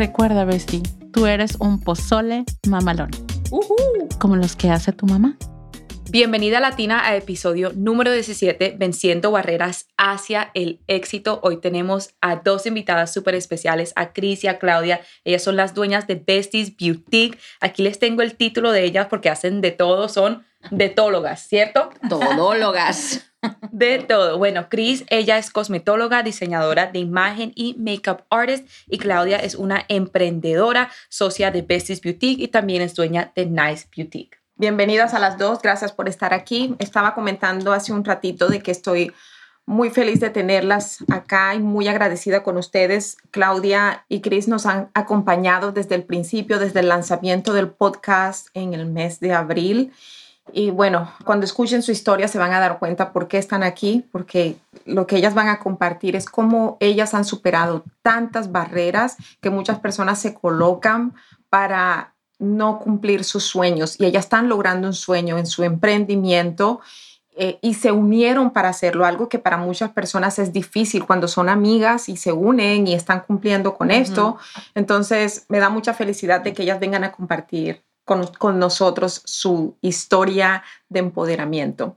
Recuerda, Bestie, tú eres un pozole mamalón. Como los que hace tu mamá. Bienvenida Latina a episodio número 17, Venciendo Barreras hacia el éxito. Hoy tenemos a dos invitadas súper especiales, a Cris y a Claudia. Ellas son las dueñas de Besties Boutique. Aquí les tengo el título de ellas porque hacen de todo, son detólogas, ¿cierto? Todólogas. De todo. Bueno, Cris, ella es cosmetóloga, diseñadora de imagen y makeup artist. Y Claudia es una emprendedora, socia de Besties Boutique y también es dueña de Nice Boutique. Bienvenidas a las dos, gracias por estar aquí. Estaba comentando hace un ratito de que estoy muy feliz de tenerlas acá y muy agradecida con ustedes. Claudia y Chris nos han acompañado desde el principio, desde el lanzamiento del podcast en el mes de abril. Y bueno, cuando escuchen su historia se van a dar cuenta por qué están aquí, porque lo que ellas van a compartir es cómo ellas han superado tantas barreras que muchas personas se colocan para no cumplir sus sueños y ellas están logrando un sueño en su emprendimiento eh, y se unieron para hacerlo, algo que para muchas personas es difícil cuando son amigas y se unen y están cumpliendo con esto. Entonces me da mucha felicidad de que ellas vengan a compartir con, con nosotros su historia de empoderamiento.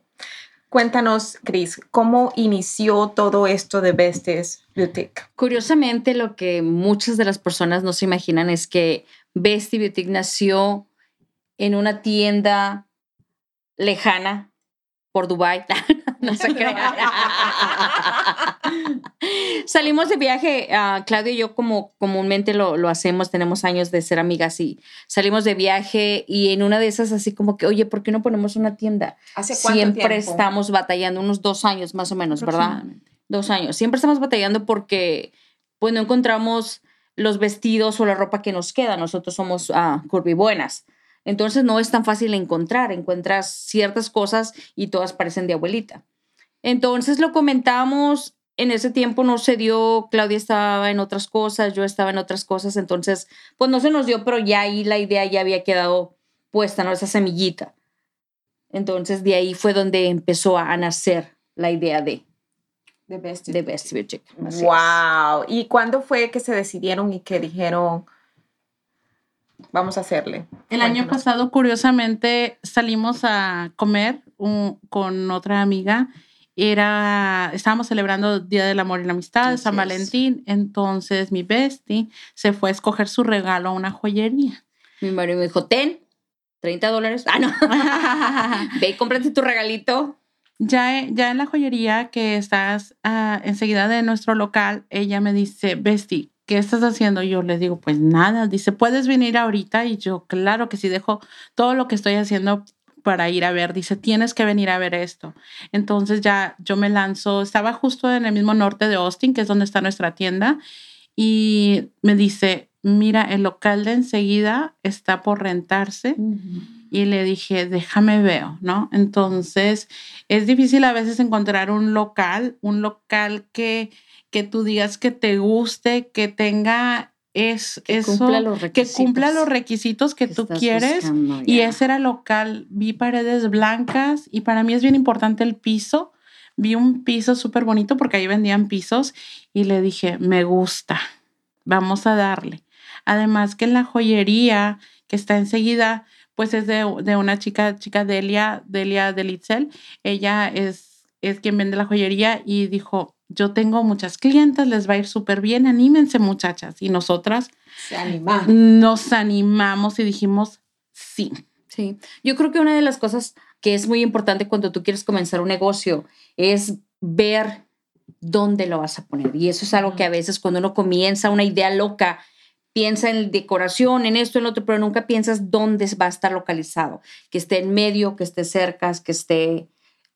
Cuéntanos, Cris, ¿cómo inició todo esto de Besties Boutique? Curiosamente, lo que muchas de las personas no se imaginan es que Bestie Boutique nació en una tienda lejana por Dubai. no se crea. Salimos de viaje, uh, Claudio y yo como comúnmente lo, lo, hacemos, tenemos años de ser amigas y salimos de viaje y en una de esas así como que, oye, ¿por qué no ponemos una tienda? ¿Hace cuánto Siempre tiempo? estamos batallando, unos dos años más o menos, ¿verdad? Dos años. Siempre estamos batallando porque pues no encontramos los vestidos o la ropa que nos queda. Nosotros somos uh, curvibuenas. Entonces no es tan fácil encontrar. Encuentras ciertas cosas y todas parecen de abuelita. Entonces lo comentamos. En ese tiempo no se dio, Claudia estaba en otras cosas, yo estaba en otras cosas, entonces pues no se nos dio, pero ya ahí la idea ya había quedado puesta, ¿no? Esa semillita. Entonces de ahí fue donde empezó a nacer la idea de, Besties. de Bestie Boutique. Así Wow. ¿Y cuándo fue que se decidieron y que dijeron, vamos a hacerle? El año pasado, curiosamente, salimos a comer un- con otra amiga. Era, estábamos celebrando Día del Amor y la Amistad, Así San es. Valentín. Entonces mi bestie se fue a escoger su regalo a una joyería. Mi marido me dijo, ten, 30 dólares. Ah, no. Ve y cómprate tu regalito. Ya, ya en la joyería que estás ah, enseguida de nuestro local, ella me dice, Bestie, ¿qué estás haciendo? Yo le digo, pues nada. Dice, ¿puedes venir ahorita? Y yo, claro que sí, dejo todo lo que estoy haciendo para ir a ver. Dice, tienes que venir a ver esto. Entonces ya yo me lanzo, estaba justo en el mismo norte de Austin, que es donde está nuestra tienda, y me dice, mira, el local de enseguida está por rentarse y le dije, déjame veo, ¿no? Entonces, es difícil a veces encontrar un local, un local que, que tú digas que te guste, que tenga es, Que eso, cumpla los que cumpla los requisitos que, tú quieres. Y ese era local. Vi paredes blancas y para mí es bien importante el piso. Vi un piso súper bonito porque ahí vendían pisos y le dije, me gusta, vamos a darle. Además que en la joyería que está enseguida, pues es de, de una chica, chica Delia, Delia Delitzel. Ella es, es quien vende la joyería y dijo, yo tengo muchas clientas, les va a ir súper bien, anímense muchachas. Y nosotras Se anima. nos animamos y dijimos, sí. Sí, yo creo que una de las cosas que es muy importante cuando tú quieres comenzar un negocio es ver dónde lo vas a poner. Y eso es algo que a veces cuando uno comienza una idea loca, piensa en decoración, en esto, en lo otro, pero nunca piensas dónde va a estar localizado. Que esté en medio, que esté cerca, que esté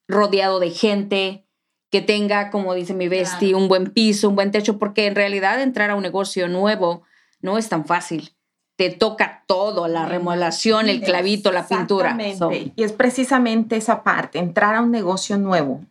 rodeado de gente, que tenga, como dice mi bestie, un buen piso, un buen techo, porque en realidad entrar a un negocio nuevo no es tan fácil. te toca todo, la remodelación, el clavito, la pintura. Exactamente. Y es precisamente esa parte, entrar a un negocio nuevo.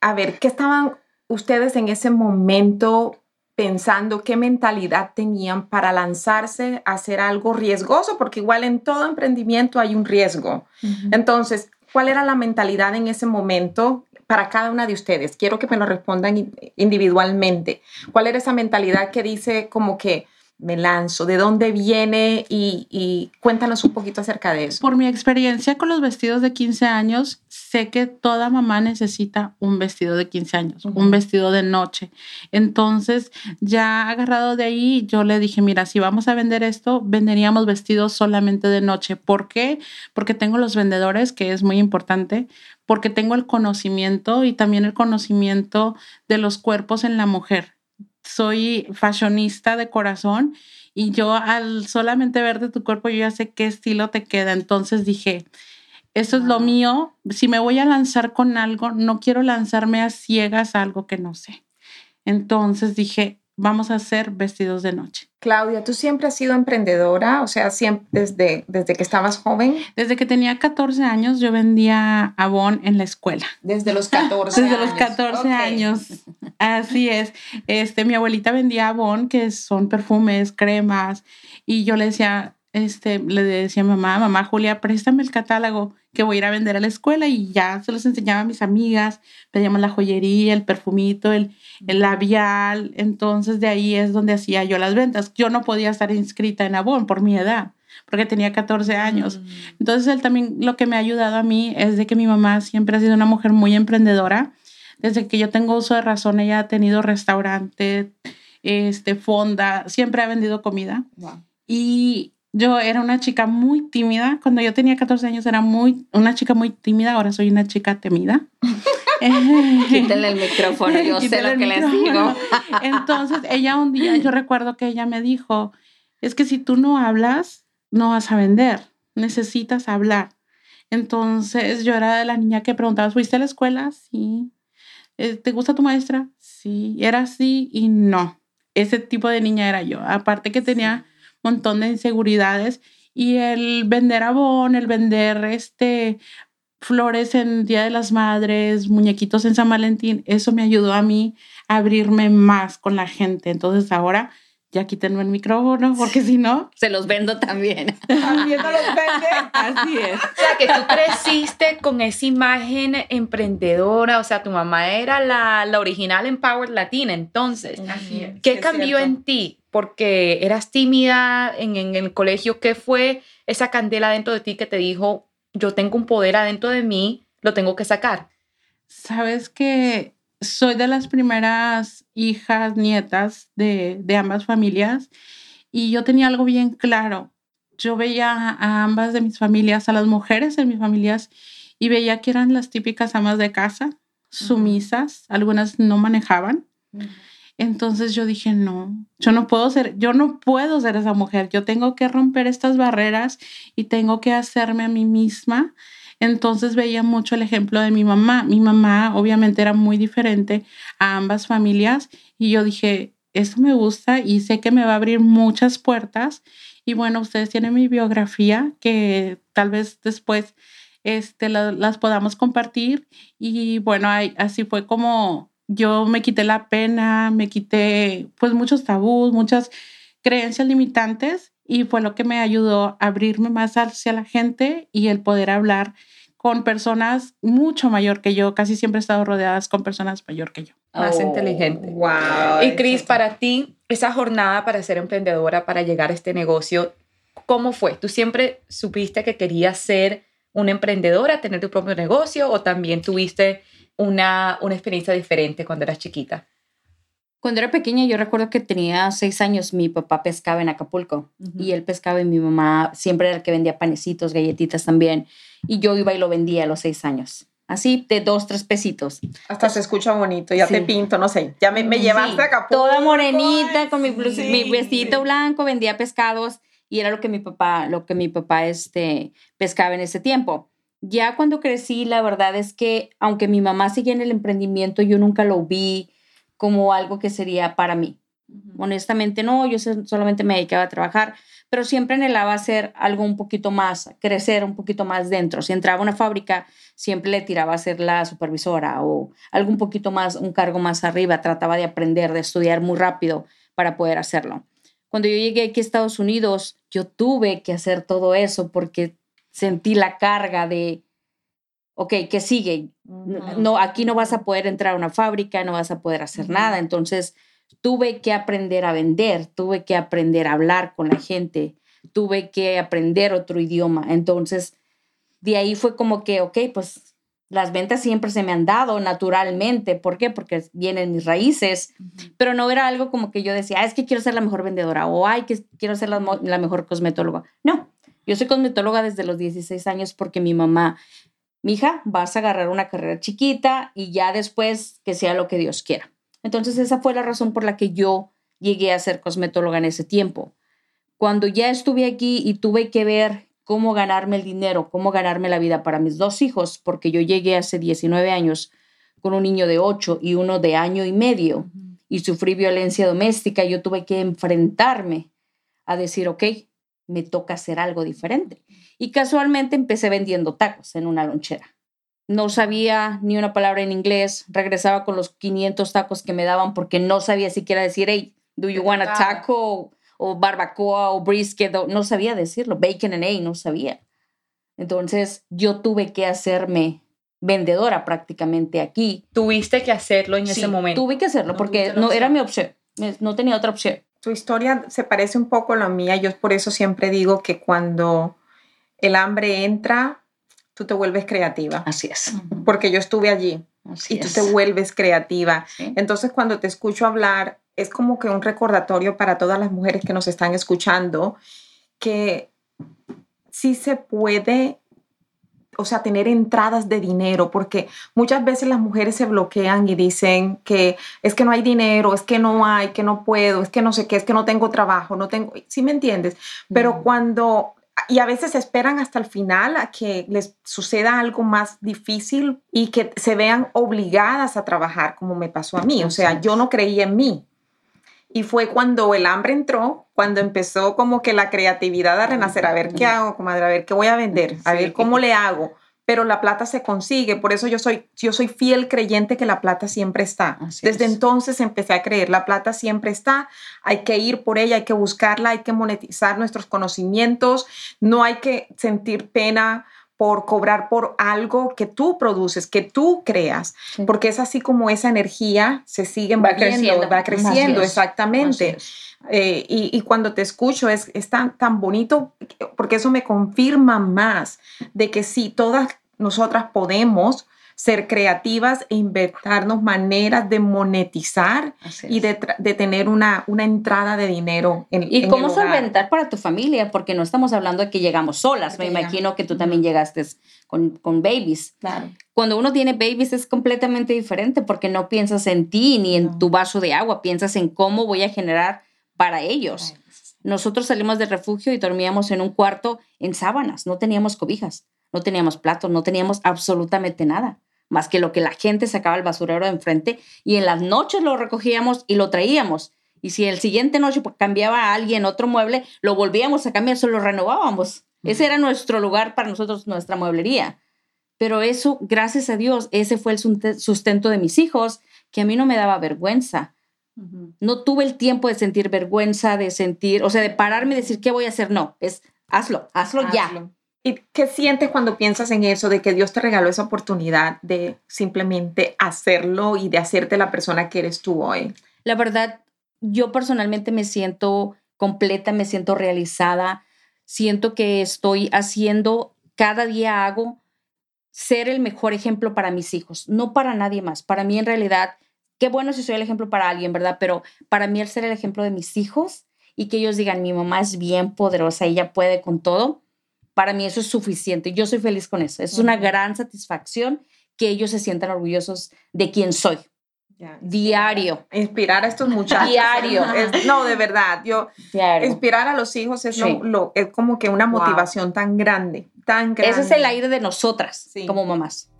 A ver, ¿qué estaban ustedes en ese momento pensando? ¿Qué mentalidad tenían para lanzarse a hacer algo riesgoso? Porque igual en todo emprendimiento hay un riesgo. Entonces, ¿cuál era la mentalidad en ese momento? Para cada una de ustedes, quiero que me lo respondan individualmente. ¿Cuál era esa mentalidad que dice como que, me lanzo? ¿De dónde viene? Y, cuéntanos un poquito acerca de eso. Por mi experiencia con los vestidos de 15 años, sé que toda mamá necesita un vestido de 15 años, un vestido de noche. Entonces, ya agarrado de ahí, yo le dije, mira, si vamos a vender esto, venderíamos vestidos solamente de noche. ¿Por qué? Porque tengo los vendedores, que es muy importante, porque tengo el conocimiento y también el conocimiento de los cuerpos en la mujer soy fashionista de corazón y yo al solamente verte tu cuerpo yo ya sé qué estilo te queda. Entonces dije, eso es lo mío. Si me voy a lanzar con algo, no quiero lanzarme a ciegas a algo que no sé. Entonces dije, vamos a hacer vestidos de noche. Claudia, ¿tú siempre has sido emprendedora? O sea, siempre desde, desde que estabas joven. Desde que tenía 14 años yo vendía Avon en la escuela. Desde los 14 Desde los 14 años. Así es. Este, mi abuelita vendía Avon, que son perfumes, cremas, y yo le decía, este, le decía a mamá, mamá Julia, préstame el catálogo que voy a ir a vender a la escuela y ya se los enseñaba a mis amigas, pedíamos la joyería, el perfumito, el, el labial, entonces de ahí es donde hacía yo las ventas. Yo no podía estar inscrita en Avon por mi edad, porque tenía 14 años. Mm. Entonces él también lo que me ha ayudado a mí es de que mi mamá siempre ha sido una mujer muy emprendedora. Desde que yo tengo uso de razón, ella ha tenido restaurante, este, fonda, siempre ha vendido comida. Y yo era una chica muy tímida. Cuando yo tenía 14 años era muy, una chica muy tímida. Ahora soy una chica temida. Quítenle el micrófono, yo sé lo que les digo. Entonces, ella un día, yo recuerdo que ella me dijo, es que si tú no hablas, no vas a vender, necesitas hablar. Entonces, yo era de la niña que preguntaba, ¿fuiste a la escuela? Sí. Eh, ¿Te gusta tu maestra? Sí. Era así y no. Ese tipo de niña era yo. Aparte que tenía montón de inseguridades y el vender abón, el vender este flores en Día de las Madres, muñequitos en San Valentín, eso me ayudó a mí a abrirme más con la gente. Entonces ahora ya quítenme el micrófono porque si no... Se los vendo también. También no los vende. Así es. O sea, que tú creciste con esa imagen emprendedora, o sea, tu mamá era la, la original Empowered Latina, entonces. Así es, ¿Qué cambió en ti? Porque eras tímida en, en el colegio, ¿qué fue esa candela dentro de ti que te dijo, yo tengo un poder adentro de mí, lo tengo que sacar? Sabes que soy de las primeras hijas, nietas de, de ambas familias y yo tenía algo bien claro. Yo veía a ambas de mis familias, a las mujeres de mis familias, y veía que eran las típicas amas de casa, sumisas, algunas no manejaban. Entonces yo dije, no, yo no puedo ser, yo no puedo ser esa mujer, yo tengo que romper estas barreras y tengo que hacerme a mí misma entonces veía mucho el ejemplo de mi mamá. Mi mamá obviamente era muy diferente a ambas familias y yo dije, esto me gusta y sé que me va a abrir muchas puertas. Y bueno, ustedes tienen mi biografía que tal vez después este, las podamos compartir. Y bueno, así fue como yo me quité la pena, me quité pues muchos tabús, muchas creencias limitantes y fue lo que me ayudó a abrirme más hacia la gente y el poder hablar con personas mucho mayor que yo. Casi siempre he estado rodeadas con personas mayor que yo. Más oh, inteligente. Wow. Y Cris, para ti, esa jornada para ser emprendedora, para llegar a este negocio, ¿cómo fue? ¿Tú siempre supiste que querías ser una emprendedora, tener tu propio negocio o también tuviste una, una experiencia diferente cuando eras chiquita? Cuando era pequeña, yo recuerdo que tenía seis años, mi papá pescaba en Acapulco y él pescaba y mi mamá siempre era el que vendía panecitos, galletitas también. Y yo iba y lo vendía a los seis años. Así de dos, tres pesitos. Hasta se escucha bonito, ya te pinto, no sé. Ya me, me llevaste a Acapulco. Toda morenita, con mi, mi vestidito blanco, vendía pescados y era lo que mi papá, lo que mi papá este, pescaba en ese tiempo. Ya cuando crecí, la verdad es que aunque mi mamá seguía en el emprendimiento, yo nunca lo vi como algo que sería para mí. Honestamente no, yo solamente me dedicaba a trabajar, pero siempre anhelaba hacer algo un poquito más, crecer un poquito más dentro. Si entraba a una fábrica, siempre le tiraba a ser la supervisora o algo un poquito más, un cargo más arriba. Trataba de aprender, de estudiar muy rápido para poder hacerlo. Cuando yo llegué aquí a Estados Unidos, yo tuve que hacer todo eso porque sentí la carga de, ok, ¿qué sigue? No, aquí no vas a poder entrar a una fábrica, no vas a poder hacer nada. Entonces, tuve que aprender a vender, tuve que aprender a hablar con la gente, tuve que aprender otro idioma. Entonces, de ahí fue como que, ok, pues las ventas siempre se me han dado naturalmente. ¿Por qué? Porque vienen mis raíces, pero no era algo como que yo decía, es que quiero ser la mejor vendedora o ay, que quiero ser la, la mejor cosmetóloga. No, yo soy cosmetóloga desde los 16 años porque mi mamá, mi hija, vas a agarrar una carrera chiquita y ya después que sea lo que Dios quiera. Entonces esa fue la razón por la que yo llegué a ser cosmetóloga en ese tiempo. Cuando ya estuve aquí y tuve que ver cómo ganarme el dinero, cómo ganarme la vida para mis dos hijos, porque yo llegué hace 19 años con un niño de 8 y uno de año y medio y sufrí violencia doméstica, yo tuve que enfrentarme a decir, ok, me toca hacer algo diferente. Y casualmente empecé vendiendo tacos en una lonchera no sabía ni una palabra en inglés, regresaba con los 500 tacos que me daban porque no sabía siquiera decir, hey, do you want a taco? O barbacoa o brisket, no sabía decirlo, bacon and egg, no sabía. Entonces yo tuve que hacerme vendedora prácticamente aquí. Tuviste que hacerlo en ese momento. Tuve que hacerlo porque no era mi opción, no tenía otra opción. Tu historia se parece un poco a la mía, yo por eso siempre digo que cuando el hambre entra, tú te vuelves creativa. Así es. Porque yo estuve allí y tú te vuelves creativa. Entonces, cuando te escucho hablar, es como que un recordatorio para todas las mujeres que nos están escuchando que sí se puede o sea, tener entradas de dinero, porque muchas veces las mujeres se bloquean y dicen que es que no hay dinero, es que no hay, que no puedo, es que no sé qué, es que no tengo trabajo, no tengo, ¿sí me entiendes? Pero cuando y a veces esperan hasta el final a que les suceda algo más difícil y que se vean obligadas a trabajar como me pasó a mí. O sea, yo no creía en mí. Y fue cuando el hambre entró, cuando empezó como que la creatividad a renacer, a ver qué hago, comadre, a ver qué voy a vender, a ver cómo le hago pero la plata se consigue. Por eso yo soy, yo soy fiel creyente que la plata siempre está. Desde entonces empecé a creer, la plata siempre está, hay que ir por ella, hay que buscarla, hay que monetizar nuestros conocimientos, no hay que sentir pena por cobrar por algo que tú produces, que tú creas, porque es así como esa energía se sigue va creciendo, va creciendo, exactamente. Eh, y, cuando te escucho es, es tan, tan bonito porque eso me confirma más de que sí, todas nosotras podemos ser creativas e inventarnos maneras de monetizar y de, de, tener una, una entrada de dinero en Y cómo solventar para tu familia, porque no estamos hablando de que llegamos solas. Me imagino que tú también llegaste con, con babies. Claro. Cuando uno tiene babies es completamente diferente porque no piensas en ti ni en tu vaso de agua, piensas en cómo voy a generar para ellos. Nosotros salimos del refugio y dormíamos en un cuarto en sábanas, no teníamos cobijas, no teníamos platos, no teníamos absolutamente nada, más que lo que la gente sacaba al basurero de enfrente y en las noches lo recogíamos y lo traíamos. Y si el siguiente noche pues, cambiaba a alguien otro mueble, lo volvíamos a cambiar, solo lo renovábamos. Ese era nuestro lugar para nosotros, nuestra mueblería. Pero eso, gracias a Dios, ese fue el sustento de mis hijos, que a mí no me daba vergüenza. No tuve el tiempo de sentir vergüenza, de sentir, o sea, de pararme y decir, ¿qué voy a hacer? No, es hazlo, hazlo, ya. ¿Y qué sientes cuando piensas en eso, de que Dios te regaló esa oportunidad de simplemente hacerlo y de hacerte la persona que eres tú hoy? La verdad, yo personalmente me siento completa, me siento realizada, siento que estoy haciendo, cada día hago ser el mejor ejemplo para mis hijos, no para nadie más. Para mí en realidad qué bueno si soy el ejemplo para alguien, ¿verdad? Pero para mí el ser el ejemplo de mis hijos y que ellos digan, mi mamá es bien poderosa, ella puede con todo, para mí eso es suficiente. Yo soy feliz con eso. Es una gran satisfacción que ellos se sientan orgullosos de quién soy. Diario. Inspirar a estos muchachos. Diario. no, de verdad. Yo, Inspirar a los hijos es, lo, es como que una motivación tan grande, tan grande. Ese es el aire de nosotras como mamás.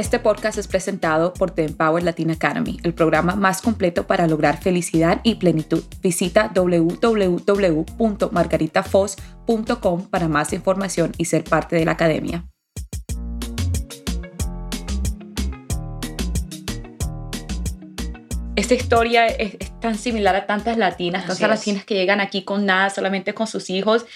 Este podcast es presentado por The Empower Latin Academy, el programa más completo para lograr felicidad y plenitud. Visita www.margaritafoz.com para más información y ser parte de la academia. Esta historia es, es tan similar a tantas latinas, tantas latinas que llegan aquí con nada, solamente con sus hijos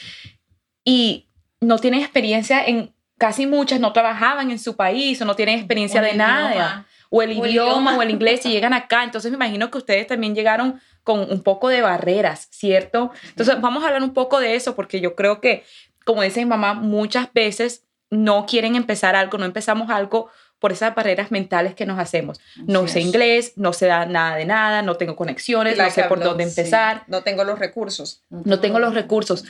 y no tienen experiencia en casi muchas no trabajaban en su país o no tienen experiencia O de nada idioma. o el, O idioma, idioma. o el inglés y llegan acá. Entonces me imagino que ustedes también llegaron con un poco de barreras, ¿cierto? Entonces vamos a hablar un poco de eso porque yo creo que, como dice mi mamá, muchas veces no quieren empezar algo, no empezamos algo por esas barreras mentales que nos hacemos. No sé inglés, no sé da- nada de nada, no tengo conexiones, no sé por dónde sí. empezar, No tengo los recursos. no tengo los recursos.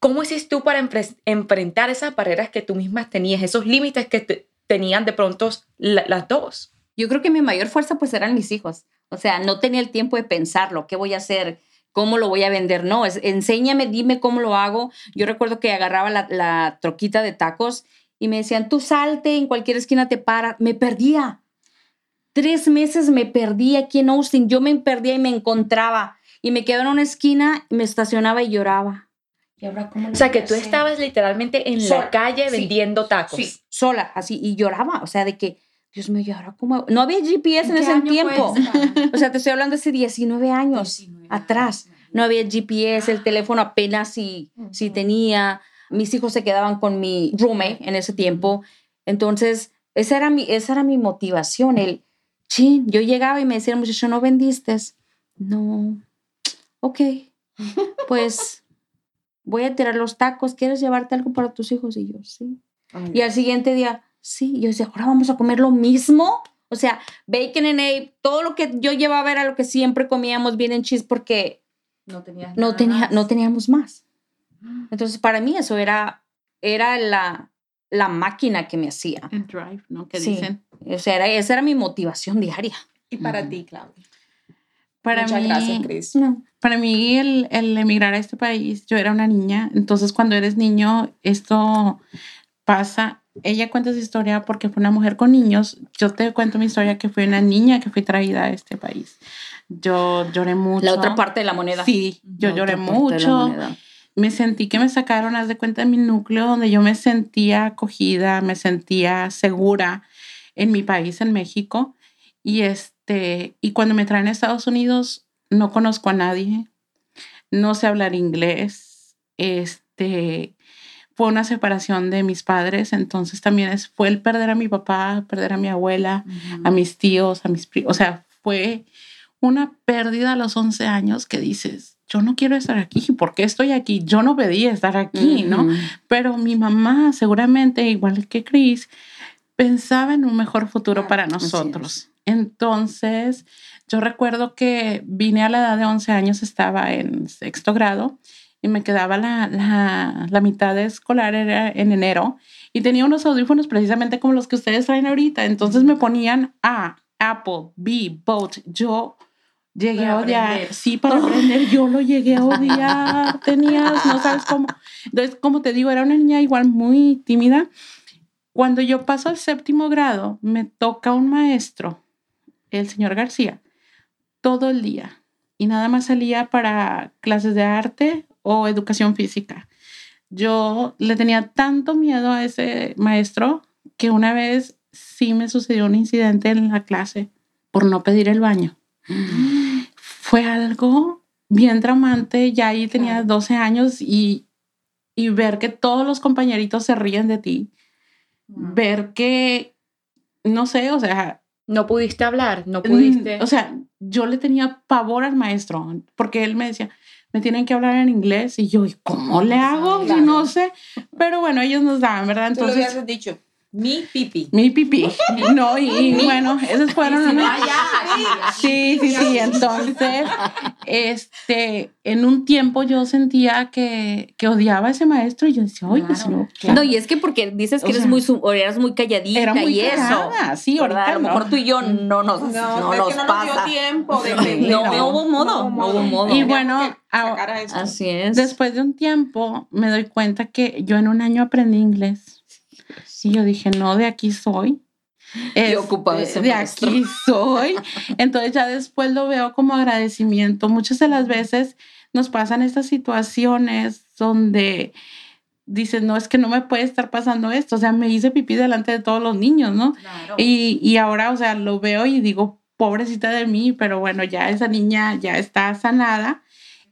¿Cómo hiciste tú para enfrentar esas barreras que tú mismas tenías, esos límites que te- tenían de pronto la- las dos? Yo creo que mi mayor fuerza pues eran mis hijos. O sea, no tenía el tiempo de pensarlo, qué voy a hacer, cómo lo voy a vender. No, es, enséñame, dime cómo lo hago. Yo recuerdo que agarraba la, la troquita de tacos y me decían, tú salte, en cualquier esquina te para. Me perdía. Tres meses me perdí aquí en Austin. Yo me perdía y me encontraba. Y me quedaba en una esquina, me estacionaba y lloraba. ¿Y ahora cómo O sea, que tú hacer? estabas literalmente en Sola, la calle sí, vendiendo tacos. Sí, sola, así, y lloraba, o sea, de que, Dios mío, ¿y ahora cómo? No había GPS en ¿Qué ese tiempo. O sea, te estoy hablando hace 19 años atrás. No había GPS, el teléfono apenas si, si Ujú. tenía. Mis hijos se quedaban con mi roommate en ese tiempo. Entonces, esa era mi, esa era mi motivación. El, chin, yo llegaba y me decía el muchacho, ¿no vendiste? No. Ok. Pues voy a tirar los tacos. ¿Quieres llevarte algo para tus hijos? Y yo, sí. Y al siguiente día, sí, y yo decía, ahora vamos a comer lo mismo. O sea, bacon and egg, todo lo que yo llevaba era lo que siempre comíamos bien en cheese porque No no, tenía, más. no teníamos más. Entonces, para mí eso era, era la, la máquina que me hacía. El drive, ¿no? Que Sí. dicen. O sea, era, esa era mi motivación diaria. Y para ti, Claudia. Para Muchas mí, gracias, Chris. No. Para mí el, el emigrar a este país, yo era una niña, entonces cuando eres niño esto pasa. Ella cuenta su historia porque fue una mujer con niños. Yo te cuento mi historia que fui una niña que fui traída a este país. Yo lloré mucho. La otra parte de la moneda. Sí, yo La lloré mucho. Me sentí que me sacaron, haz de cuenta, de mi núcleo donde yo me sentía acogida, me sentía segura en mi país, en México. Y este, y cuando me traen a Estados Unidos, no conozco a nadie, no sé hablar inglés. Este, fue una separación de mis padres, entonces también es, fue el perder a mi papá, perder a mi abuela, a mis tíos, a mis primos. O sea, fue una pérdida a los 11 años que dices, yo no quiero estar aquí, ¿por qué estoy aquí? Yo no pedí estar aquí, ¿no? Pero mi mamá, seguramente, igual que Chris, pensaba en un mejor futuro para Así nosotros. Entonces, yo recuerdo que vine a la edad de 11 años, estaba en sexto grado y me quedaba la, la, la mitad de escolar era en enero y tenía unos audífonos precisamente como los que ustedes traen ahorita. Entonces me ponían A, Apple, B, Boat. Yo llegué Para a odiar. aprender. Sí, para aprender. Yo lo llegué a odiar. Tenías, no sabes cómo. Entonces, como te digo, era una niña igual muy tímida. Cuando yo paso al séptimo grado, me toca un maestro, el señor García, todo el día. Y nada más salía para clases de arte o educación física. Yo le tenía tanto miedo a ese maestro que una vez sí me sucedió un incidente en la clase por no pedir el baño. Fue algo bien traumante. Ya ahí tenía Claro. 12 años y, y ver que todos los compañeritos se ríen de ti. Ver que, no sé, o sea, No pudiste hablar, no Mm, pudiste. O sea, yo le tenía pavor al maestro porque él me decía, me tienen que hablar en inglés y yo, ¿y cómo le hago? Claro. no sé. Pero bueno, ellos nos daban, ¿verdad? Tú lo Entonces, hubieras dicho, mi pipi. mi pipí. No, y, y bueno, esos fueron unos- Sí, sí, sí. Entonces, este, en un tiempo yo sentía que, que odiaba a ese maestro y yo decía, oye, pues Claro, no, No, y es que porque dices que O eres sea, muy, su- o eras muy calladita era muy y eso. callada, sí, ¿verdad? ahorita A lo no. mejor tú y yo no nos, No, no, es nos no pasa. nos dio tiempo de Sí, aprender. no, no hubo modo, no hubo modo. Y bueno, a-. Así es. Después de un tiempo me doy cuenta que yo en un año aprendí inglés. Y yo dije, no, de aquí soy. Es, ocupado ese de aquí soy. Entonces ya después lo veo como agradecimiento. Muchas de las veces nos pasan estas situaciones donde dices, no, es que no me puede estar pasando esto. O sea, me hice pipí delante de todos los niños, ¿no? Y, y ahora, o sea, lo veo y digo, pobrecita de mí, pero bueno, ya esa niña ya está sanada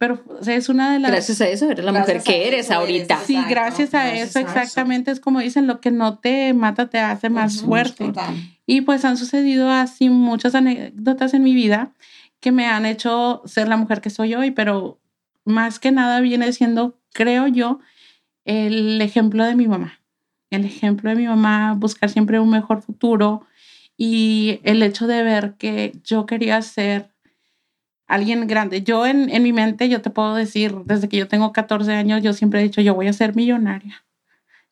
pero es una de las... Gracias a eso eres la mujer que eres ahorita. sí, gracias a eso, exactamente. Es como dicen, lo que no te mata te hace más fuerte. Y pues han sucedido así muchas anécdotas en mi vida que me han hecho ser la mujer que soy hoy, pero más que nada viene siendo, creo yo, el ejemplo de mi mamá. El ejemplo de mi mamá, buscar siempre un mejor futuro y el hecho de ver que yo quería ser alguien grande. Yo en, en, mi mente, yo te puedo decir, desde que yo tengo 14 años, yo siempre he dicho, yo voy a ser millonaria.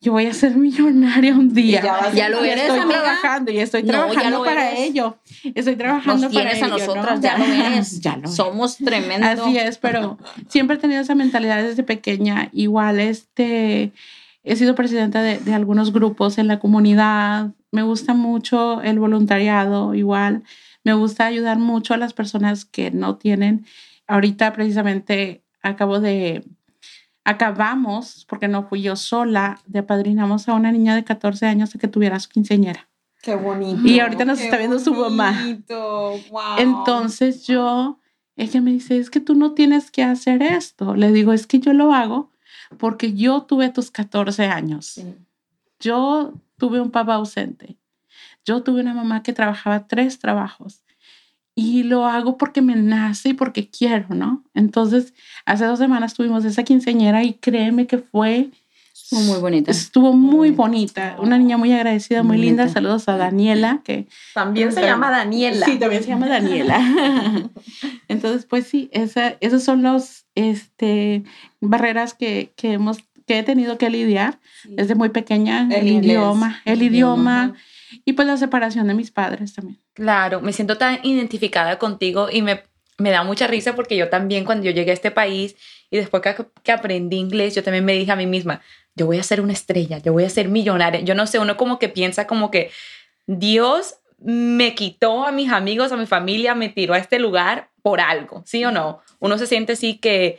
Yo voy a ser millonaria un día. Ya, lo eres, estoy trabajando y estoy trabajando para ello. Estoy trabajando Nos tienes para a nosotras, ya lo eres. ya lo Somos tremendos. Así es, pero siempre he tenido esa mentalidad desde pequeña. Igual, este, he sido presidenta de, de algunos grupos en la comunidad. Me gusta mucho el voluntariado, igual me gusta ayudar mucho a las personas que no tienen. Ahorita precisamente acabo de, acabamos, porque no fui yo sola, de apadrinamos a una niña de 14 años a que tuviera su quinceañera. Qué bonito. Y ahorita nos está viendo su mamá. Wow. Entonces yo, ella me dice, es que tú no tienes que hacer esto. Le digo, es que yo lo hago porque yo tuve tus 14 años. Yo tuve un papá ausente. Yo tuve una mamá que trabajaba tres trabajos y lo hago porque me nace y porque quiero, ¿no? Entonces, hace dos semanas tuvimos esa quinceañera y créeme que fue... Estuvo muy bonita. Estuvo muy bonita. Una niña muy agradecida, muy, linda. Saludos a Daniela, que... También se llama Daniela. Sí, también se llama Daniela. Entonces, pues sí, esa, esos son los este, barreras que, que, hemos, que he tenido que lidiar desde muy pequeña. El, idioma, el, idioma y pues la separación de mis padres también. Claro, me siento tan identificada contigo y me, me da mucha risa porque yo también cuando yo llegué a este país y después que, que, aprendí inglés, yo también me dije a mí misma, yo voy a ser una estrella, yo voy a ser millonaria. Yo no sé, uno como que piensa como que Dios me quitó a mis amigos, a mi familia, me tiró a este lugar por algo, ¿sí o no? Uno se siente así que,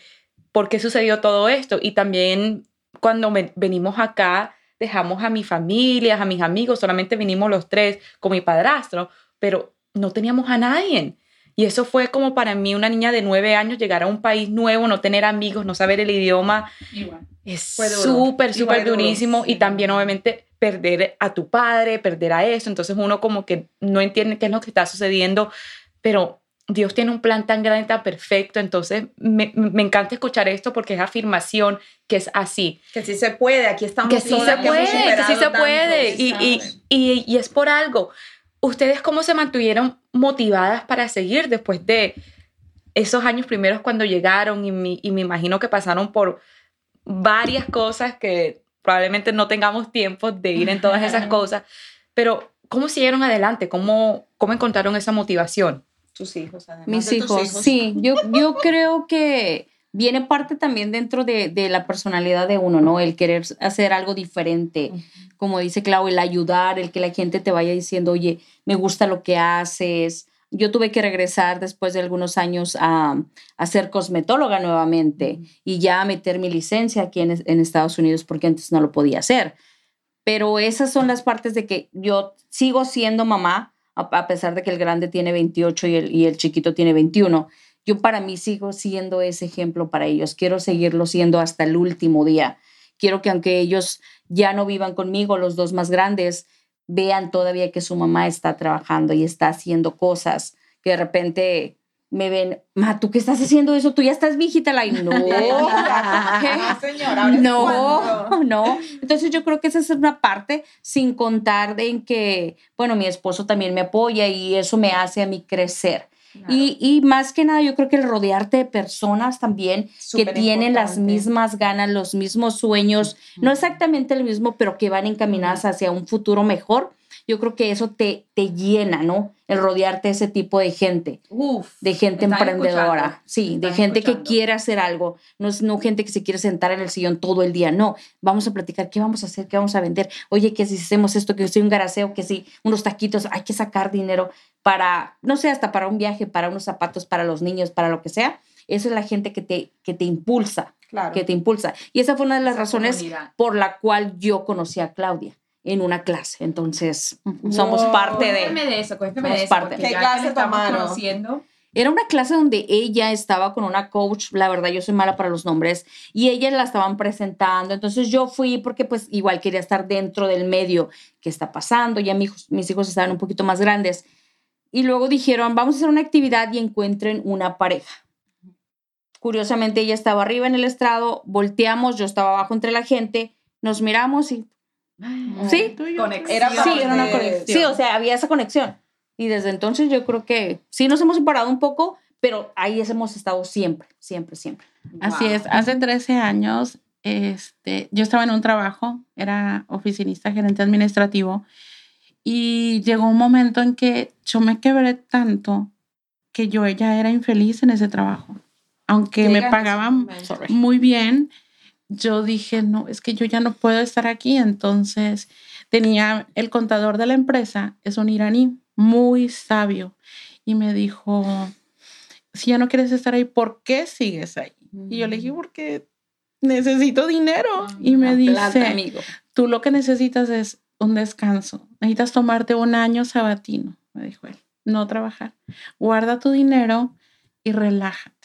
¿por qué sucedió todo esto? Y también cuando venimos acá, dejamos a mi familia, a mis amigos, solamente vinimos los tres con mi padrastro, pero no teníamos a nadie. Y eso fue como para mí, una niña de nueve años, llegar a un país nuevo, no tener amigos, no saber el idioma. Igual. Es súper, súper durísimo. Y también, obviamente, perder a tu padre, perder a eso. Entonces uno como que no entiende qué es lo que está sucediendo. Pero Dios tiene un plan tan grande, tan perfecto. Entonces, me, me, encanta escuchar esto porque es afirmación que es así. Que sí se puede, aquí estamos. Que sí se puede, que sí se puede. Y, y, y, y, es por algo. ¿Ustedes cómo se mantuvieron motivadas para seguir después de esos años primeros cuando llegaron? Y, mi, y me imagino que pasaron por varias cosas que probablemente no tengamos tiempo de ir en todas esas cosas. Pero, ¿cómo siguieron adelante? ¿Cómo, cómo encontraron esa motivación? Tus hijos, además. Mis hijos, sí. Yo, yo creo que viene parte también dentro de, de, la personalidad de uno, ¿no? El querer hacer algo diferente. Como dice Clau, el ayudar, el que la gente te vaya diciendo, oye, me gusta lo que haces. Yo tuve que regresar después de algunos años a, a ser cosmetóloga nuevamente y ya a meter mi licencia aquí en, en Estados Unidos porque antes no lo podía hacer. Pero esas son las partes de que yo sigo siendo mamá, a pesar de que el grande tiene 28 y el, y el chiquito tiene 21. Yo para mí sigo siendo ese ejemplo para ellos. Quiero seguirlo siendo hasta el último día. Quiero que aunque ellos ya no vivan conmigo, los dos más grandes, vean todavía que su mamá está trabajando y está haciendo cosas que de repente me ven, ma, ¿tú qué estás haciendo eso? Tú ya estás viejita, la no. Señora, no, no. Entonces yo creo que esa es una parte, sin contar de en que, bueno, mi esposo también me apoya y eso me hace a mí crecer. Y, y, más que nada, yo creo que el rodearte de personas también que tienen las mismas ganas, los mismos sueños, no exactamente el mismo, pero que van encaminadas hacia un futuro mejor, yo creo que eso te, te llena, ¿no? El rodearte de ese tipo de gente. de gente emprendedora. Sí, de gente que quiere hacer algo. No es no gente que se quiere sentar en el sillón todo el día. No, vamos a platicar qué vamos a hacer, qué vamos a vender. Oye, que si hacemos esto, que si un garaseo, que si unos taquitos, hay que sacar dinero para, no sé, hasta para un viaje, para unos zapatos, para los niños, para lo que sea. Eso es la gente que te, que te impulsa, que te impulsa. Y esa fue una de las razones por la cual yo conocí a Claudia en una clase. Entonces, somos parte de... Cuéntame de eso, cuéntame de eso. Parte. ¿Qué clase tomaron? Era una clase donde ella estaba con una coach, la verdad yo soy mala para los nombres, y ella la estaban presentando. Entonces yo fui porque pues igual quería estar dentro del medio que está pasando, ya mis hijos, mis hijos estaban un poquito más grandes. Y luego dijeron, vamos a hacer una actividad y encuentren una pareja. Curiosamente ella estaba arriba en el estrado, volteamos, yo estaba abajo entre la gente, nos miramos y Sí, Era sí, era una conexión. Sí, o sea, había esa conexión. Y desde entonces yo creo que sí nos hemos separado un poco, pero ahí hemos estado siempre, siempre, siempre. Así es. Hace 13 años este, yo estaba en un trabajo, era oficinista, gerente administrativo, y llegó un momento en que yo me quebré tanto que yo ya era infeliz en ese trabajo. Aunque me pagaban muy bien, yo dije, no, es que yo ya no puedo estar aquí. Entonces tenía el contador de la empresa, es un iraní muy sabio, y me dijo, si ya no quieres estar ahí, ¿por qué sigues ahí? Y yo le dije, porque necesito dinero. Ah, y me dice, amigo. tú lo que necesitas es un descanso. Necesitas tomarte un año sabatino, me dijo él, no trabajar. Guarda tu dinero y relájate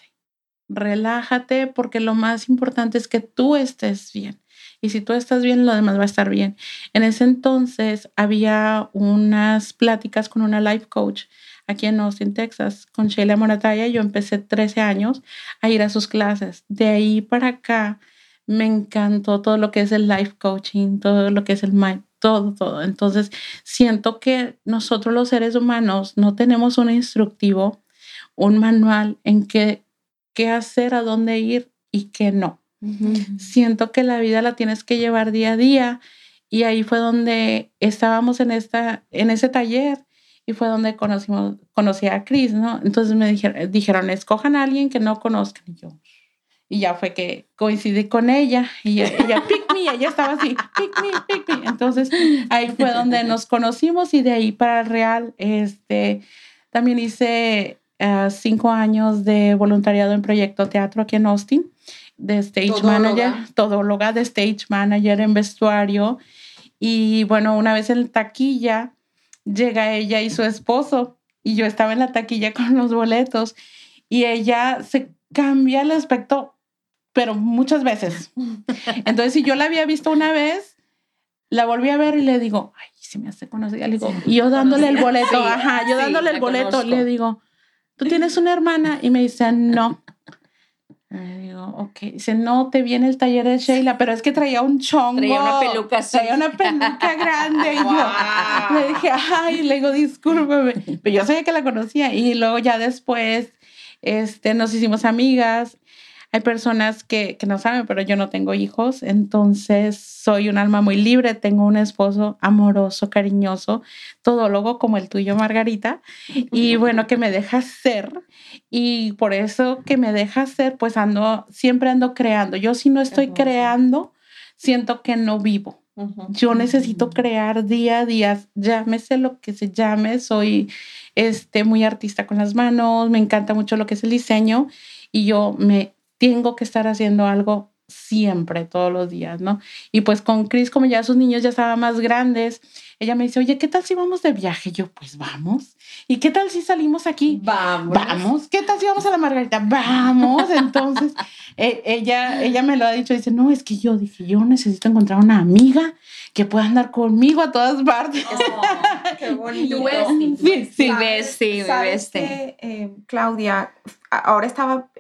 relájate porque lo más importante es que tú estés bien. Y si tú estás bien, lo demás va a estar bien. En ese entonces había unas pláticas con una life coach aquí en Austin, Texas, con Sheila Morataya. Yo empecé 13 años a ir a sus clases. De ahí para acá me encantó todo lo que es el life coaching, todo lo que es el mind, todo, todo. Entonces, siento que nosotros los seres humanos no tenemos un instructivo, un manual en que qué hacer, a dónde ir y qué no. Siento que la vida la tienes que llevar día a día y ahí fue donde estábamos en, esta, en ese taller y fue donde conocimos, conocí a Cris, ¿no? Entonces me dijeron, dijeron, escojan a alguien que no conozcan y yo. Y ya fue que coincidí con ella y ella, pick me, ella estaba así, pick me, pick me. Entonces ahí fue donde nos conocimos y de ahí para real, este, también hice eh, cinco años de voluntariado en proyecto teatro aquí en Austin, de stage manager, todóloga de stage manager en vestuario. Y bueno, una vez en taquilla llega ella y su esposo y yo estaba en la taquilla con los boletos y ella se cambia el aspecto, pero muchas veces. Entonces, si yo la había visto una vez, la volví a ver y le digo, ay, se me hace conocida. Le digo, y yo dándole el boleto, ajá, yo dándole el boleto, le digo, ¿tú tienes una hermana? Y me dice, no. Le digo, ok. Dice, no, te viene el taller de Sheila, pero es que traía un chongo. Traía una peluca así. Traía una peluca grande. Y yo le dije, ay, le digo, discúlpame. Pero yo sabía que la conocía. Y luego ya después este, nos hicimos amigas hay personas que, que, no saben, pero yo no tengo hijos, entonces soy un alma muy libre, tengo un esposo amoroso, cariñoso, todólogo como el tuyo, Margarita, y bueno, que me deja ser. Y por eso que me deja ser, pues ando, siempre ando creando. Yo si no estoy creando, siento que no vivo. Yo necesito crear día a día, llámese lo que se llame, soy este, muy artista con las manos, me encanta mucho lo que es el diseño y yo me tengo que estar haciendo algo siempre, todos los días, ¿no? Y pues con Chris, como ya sus niños ya estaban más grandes, ella me dice, oye, ¿qué tal si vamos de viaje? Yo, pues vamos. ¿Y qué tal si salimos aquí? Vamos. Vamos. ¿Qué tal si vamos a la Margarita? Vamos. Entonces, e, ella, ella me lo ha dicho, dice, no, es que yo dije, yo necesito encontrar una amiga que pueda andar conmigo a todas partes. Oh, qué bonito. Sí, sí. sí, ¿Sabes que, eh, Claudia, ahora estaba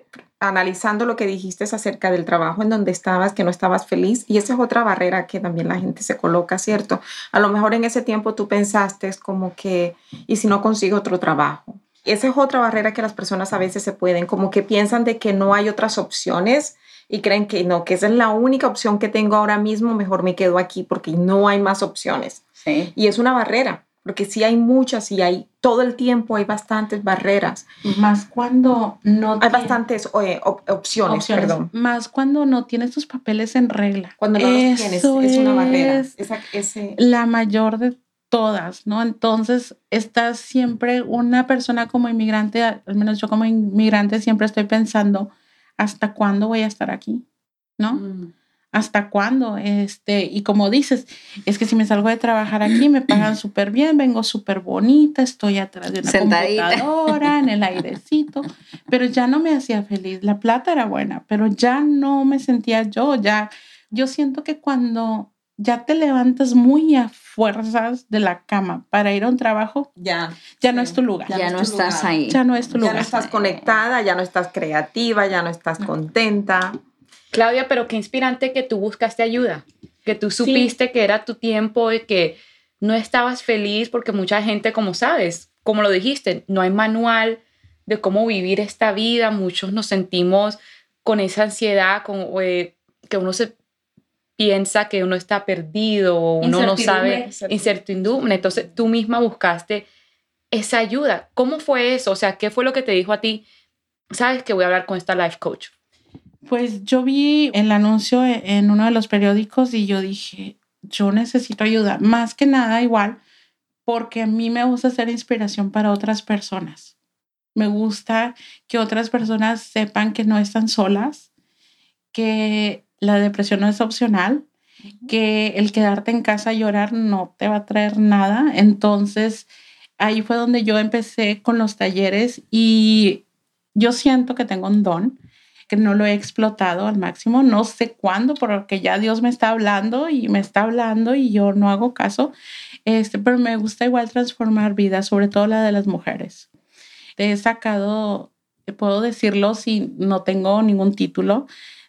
analizando lo que dijiste acerca del trabajo en donde estabas, que no estabas feliz, y esa es otra barrera que también la gente se coloca, ¿cierto? A lo mejor en ese tiempo tú pensaste como que, ¿y si no consigo otro trabajo? Esa es otra barrera que las personas a veces se pueden, como que piensan de que no hay otras opciones y creen que no, que esa es la única opción que tengo ahora mismo, mejor me quedo aquí porque no hay más opciones. Sí. Y es una barrera, porque sí hay muchas y hay todo el tiempo hay bastantes barreras. Más cuando no Hay tienes bastantes eh, op- opciones, opciones. perdón. Más cuando no tienes tus papeles en regla. Cuando no los tienes, Eso es una barrera. es Esa- ese, la mayor de todas, ¿no? Entonces, estás siempre una persona como inmigrante, al menos yo como inmigrante siempre estoy pensando, ¿hasta cuándo voy a estar aquí? ¿no? Mm. ¿Hasta cuándo? Este, y como dices, es que si me salgo de trabajar aquí, me pagan súper bien, vengo súper bonita, estoy atrás de una Sentadita. computadora, en el airecito, pero ya no me hacía feliz. La plata era buena, pero ya no me sentía yo, ya, yo siento que cuando ya te levantas muy a fuerzas de la cama para ir a un trabajo, ya, ya no es tu lugar. Ya, no no es tu estás lugar. ahí. Ya no es tu ya lugar. no estás conectada, ya no estás creativa, ya no estás contenta. Claudia, pero qué inspirante que tú buscaste ayuda, que tú supiste que era tu tiempo y que no estabas feliz porque mucha gente, como sabes, como lo dijiste, no hay manual de cómo vivir esta vida, muchos nos sentimos con esa ansiedad, con, eh, que uno se piensa que uno está perdido o uno no sabe, Incertidumbre. incertidumbre, entonces tú misma buscaste esa ayuda. ¿Cómo fue eso? O sea, ¿qué fue lo que te dijo a ti? Sabes que voy a hablar con esta life coach. Pues yo vi el anuncio e- en uno de los periódicos y yo dije, yo necesito ayuda, más que nada igual, porque a mí me gusta ser inspiración para otras personas. Me gusta que otras personas sepan que no están solas, que la depresión no es opcional, que el quedarte en casa a llorar no te va a traer nada. Entonces, ahí fue donde yo empecé con los talleres y yo siento que tengo un don que no lo he explotado al máximo. No sé cuándo, porque ya Dios me está hablando y me está hablando y yo no hago caso. Este, pero me gusta igual transformar vidas, sobre todo la de las mujeres. He sacado, puedo decirlo si no tengo ningún título,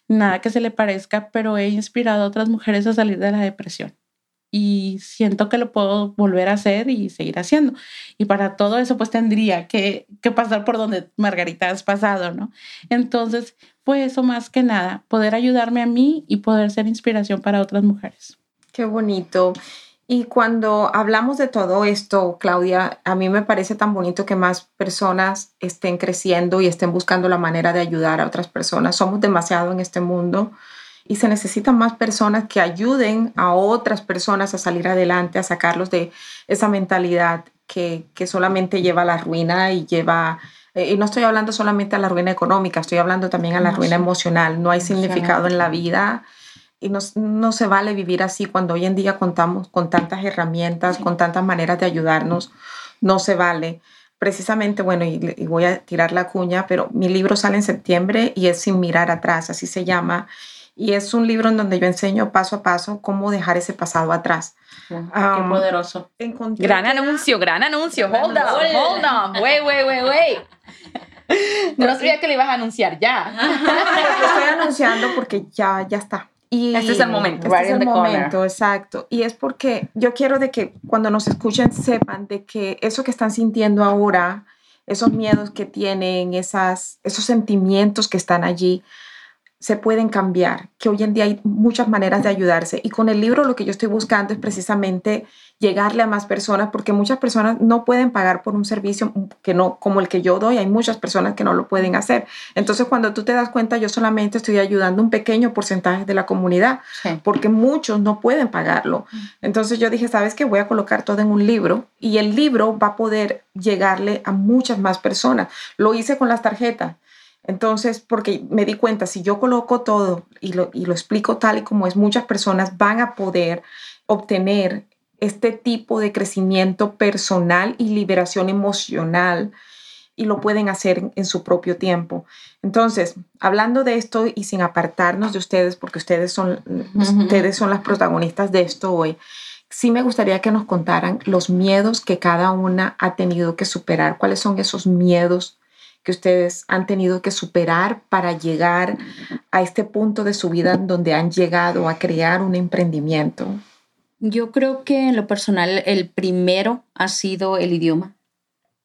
nada que se le parezca, pero he inspirado a otras mujeres a salir de la depresión. Y siento que lo puedo volver a hacer y seguir haciendo. Y para todo eso, pues tendría que, que pasar por donde Margarita has pasado, ¿no? Entonces, pues eso más que nada, poder ayudarme a mí y poder ser inspiración para otras mujeres. Qué bonito. Y cuando hablamos de todo esto, Claudia, a mí me parece tan bonito que más personas estén creciendo y estén buscando la manera de ayudar a otras personas. Somos demasiado en este mundo y se necesitan más personas que ayuden a otras personas a salir adelante, a sacarlos de esa mentalidad que, que solamente lleva a la ruina y lleva... eh, y no estoy hablando solamente a la ruina económica, estoy hablando también a la ruina emocional. No hay significado en la vida y no, no, se vale vivir así cuando hoy en día contamos con tantas herramientas, sí. con tantas maneras de ayudarnos, no se vale. Precisamente, bueno, y, y, voy a tirar la cuña, pero mi libro sale en septiembre y es Sin mirar atrás, así se llama. Y es un libro en donde yo enseño paso a paso cómo dejar ese pasado atrás. Um, Qué poderoso. Gran anuncio, gran anuncio. Hold on, hold on. Wait, wait, wait, wait. No sabía que le ibas a anunciar ya. Lo estoy anunciando porque ya, ya está. Y este es el momento. Este right es el momento, corner. exacto. Y es porque yo quiero de que cuando nos escuchen sepan de que eso que están sintiendo ahora, esos miedos que tienen, esas, esos sentimientos que están allí, se pueden cambiar, que hoy en día hay muchas maneras de ayudarse. Y con el libro lo que yo estoy buscando es precisamente llegarle a más personas, porque muchas personas no pueden pagar por un servicio que no, como el que yo doy, hay muchas personas que no lo pueden hacer. Entonces, cuando tú te das cuenta, yo solamente estoy ayudando un pequeño porcentaje de la comunidad, sí. porque muchos no pueden pagarlo. Entonces yo dije, ¿sabes qué? Voy a colocar todo en un libro y el libro va a poder llegarle a muchas más personas. Lo hice con las tarjetas. Entonces, porque me di cuenta, si yo coloco todo y lo, y lo explico tal y como es, muchas personas van a poder obtener este tipo de crecimiento personal y liberación emocional y lo pueden hacer en, en, su propio tiempo. Entonces, hablando de esto y sin apartarnos de ustedes, porque ustedes son, uh -huh. ustedes son las protagonistas de esto hoy, sí me gustaría que nos contaran los miedos que cada una ha tenido que superar. ¿Cuáles son esos miedos que ustedes han tenido que superar para llegar a este punto de su vida en donde han llegado a crear un emprendimiento? Yo creo que en lo personal el primero ha sido el idioma.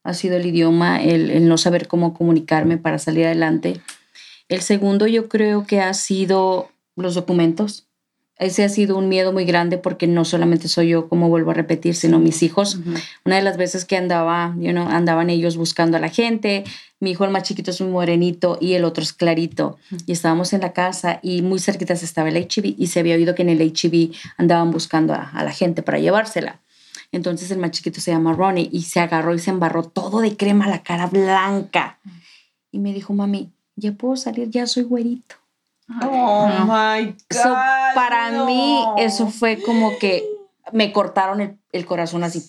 Ha sido el idioma, el, el no saber cómo comunicarme para salir adelante. El segundo yo creo que ha sido los documentos. Ese ha sido un miedo muy grande porque no solamente soy yo, como vuelvo a repetir, sino mis hijos. Una de las veces que andaba, you know, andaban ellos buscando a la gente, mi hijo el más chiquito es muy morenito y el otro es clarito. Y estábamos en la casa y muy cerquita estaba el HIV y se había oído que en el HIV andaban buscando a, a la gente para llevársela. Entonces el más chiquito se llama Ronnie y se agarró y se embarró todo de crema la cara blanca. Y me dijo, mami, ya puedo salir, ya soy güerito. Oh my God. para mí, eso fue como que me cortaron el, el corazón así.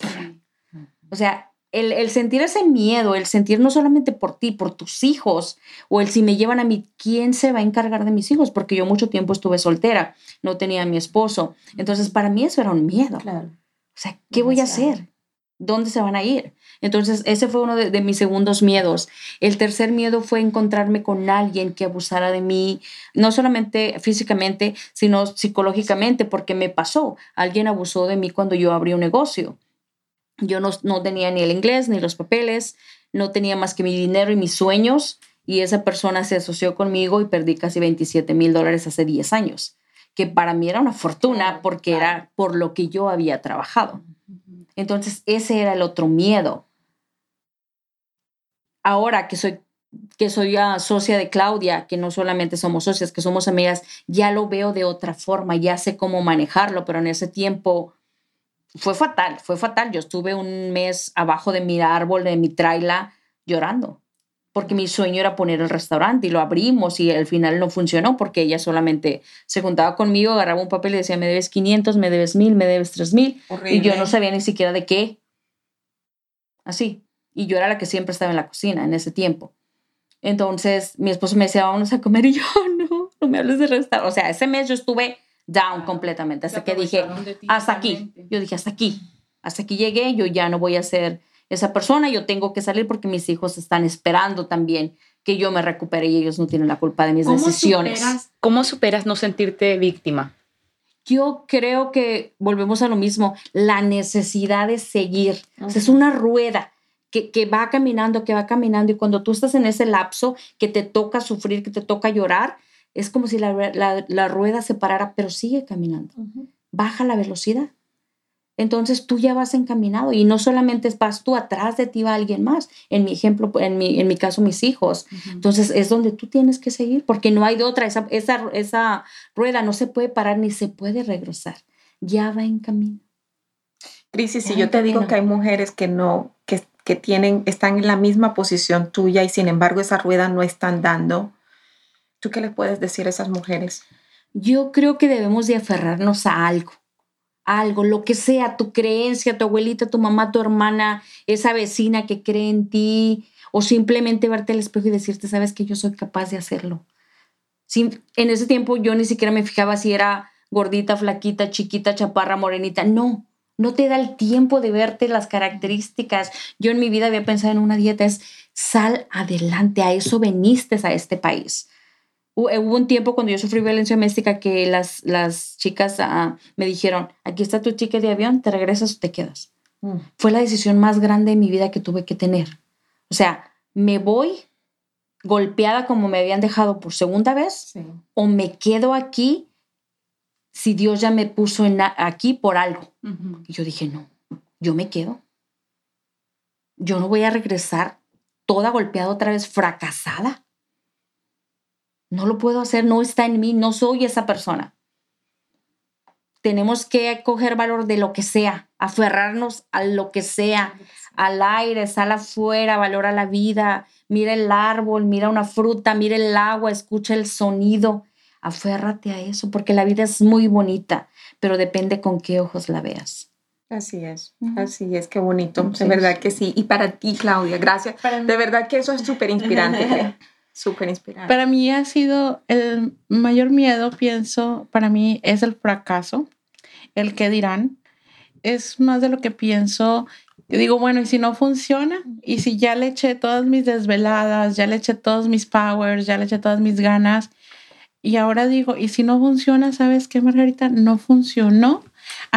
O sea, el, el, sentir ese miedo, el sentir no solamente por ti, por tus hijos, o el si me llevan a mí, ¿quién se va a encargar de mis hijos? Porque yo mucho tiempo estuve soltera, no tenía a mi esposo. Entonces, para mí eso era un miedo. Claro. O sea, ¿qué voy a hacer? ¿Dónde se van a ir? Entonces, ese fue uno de, mis segundos miedos. El tercer miedo fue encontrarme con alguien que abusara de mí, no solamente físicamente, sino psicológicamente, porque me pasó. Alguien abusó de mí cuando yo abrí un negocio. Yo no, no tenía ni el inglés ni los papeles, no tenía más que mi dinero y mis sueños, y esa persona se asoció conmigo y perdí casi 27 mil dólares hace 10 años, que para mí era una fortuna porque era por lo que yo había trabajado. Entonces, ese era el otro miedo. Ahora que soy que soy ya socia de Claudia, que no solamente somos socias, que somos amigas, ya lo veo de otra forma, ya sé cómo manejarlo, pero en ese tiempo fue fatal, fue fatal. Yo estuve un mes abajo de mi árbol, de mi traila, llorando, porque mi sueño era poner el restaurante y lo abrimos y al final no funcionó porque ella solamente se juntaba conmigo, agarraba un papel y decía, me debes 500, me debes 1000, me debes 3000 y yo no sabía ni siquiera de qué. Así. Y yo era la que siempre estaba en la cocina en ese tiempo. Entonces mi esposo me decía, vamos a comer y yo, no, no me hables de restaurante. O sea, ese mes yo estuve down completamente hasta que dije, hasta aquí. Yo dije, hasta aquí. Hasta aquí llegué, yo ya no voy a ser esa persona, yo tengo que salir porque mis hijos están esperando también que yo me recupere y ellos no tienen la culpa de mis decisiones. ¿Cómo superas no sentirte víctima? Yo creo que volvemos a lo mismo, la necesidad de seguir. es una rueda que, que, va caminando, que va caminando y cuando tú estás en ese lapso que te toca sufrir, que te toca llorar, es como si la, la, rueda se parara, pero sigue caminando. Baja la velocidad entonces tú ya vas encaminado y no solamente vas tú, atrás de ti va alguien más. En mi ejemplo, en mi, en mi caso, mis hijos. Entonces es donde tú tienes que seguir porque no hay de otra. Esa, esa, esa rueda no se puede parar ni se puede regresar. Ya va en camino. Crisis, si yo te digo que hay mujeres que no, que, que tienen, están en la misma posición tuya y sin embargo esa rueda no están dando, ¿tú qué le puedes decir a esas mujeres? Yo creo que debemos de aferrarnos a algo algo, lo que sea, tu creencia, tu abuelita, tu mamá, tu hermana, esa vecina que cree en ti, o simplemente verte al espejo y decirte, sabes que yo soy capaz de hacerlo. en ese tiempo yo ni siquiera me fijaba si era gordita, flaquita, chiquita, chaparra, morenita. No, no te da el tiempo de verte las características. Yo en mi vida había pensado en una dieta, es sal adelante, a eso veniste a este país. Eh, hubo un tiempo cuando yo sufrí violencia doméstica que las, las chicas ah, me dijeron, aquí está tu ticket de avión, te regresas o te quedas. Mm. Fue la decisión más grande de mi vida que tuve que tener. O sea, me voy golpeada como me habían dejado por segunda vez o me quedo aquí si Dios ya me puso en aquí por algo. Y yo dije, no, yo me quedo. Yo no voy a regresar toda golpeada otra vez, fracasada. No lo puedo hacer, no está en mí, no soy esa persona. Tenemos que coger valor de lo que sea, aferrarnos a lo que sea, al aire, sal afuera, valora la vida, mira el árbol, mira una fruta, mira el agua, escucha el sonido. Aférrate a eso, porque la vida es muy bonita, pero depende con qué ojos la veas. Así es, así es, qué bonito, de verdad que sí. Y para ti, Claudia, gracias. De verdad que eso es súper inspirante. Súper inspirante. Para mí ha sido el mayor miedo, pienso, para mí es el fracaso, el que dirán. Es más de lo que pienso. Yo digo, bueno, ¿y si no funciona? ¿Y si ya le eché todas mis desveladas, ya le eché todos mis powers, ya le eché todas mis ganas? Y ahora digo, ¿y si no funciona? ¿Sabes qué, Margarita? No funcionó.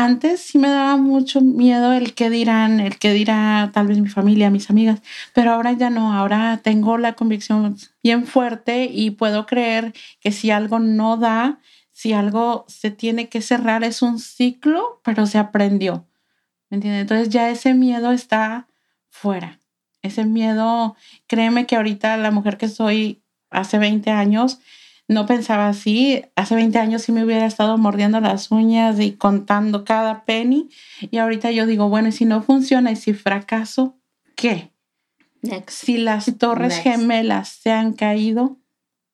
Antes sí me daba mucho miedo el que dirán, el que dirá tal vez mi familia, mis amigas, pero ahora ya no, ahora tengo la convicción bien fuerte y puedo creer que si algo no da, si algo se tiene que cerrar, es un ciclo, pero se aprendió. ¿Me entiendes? Entonces ya ese miedo está fuera. Ese miedo, créeme que ahorita la mujer que soy hace 20 años, no pensaba así. Hace 20 años sí me hubiera estado mordiendo las uñas y contando cada penny. Y ahorita yo digo, bueno, y si no funciona y si fracaso, ¿qué? Si las torres gemelas se han caído,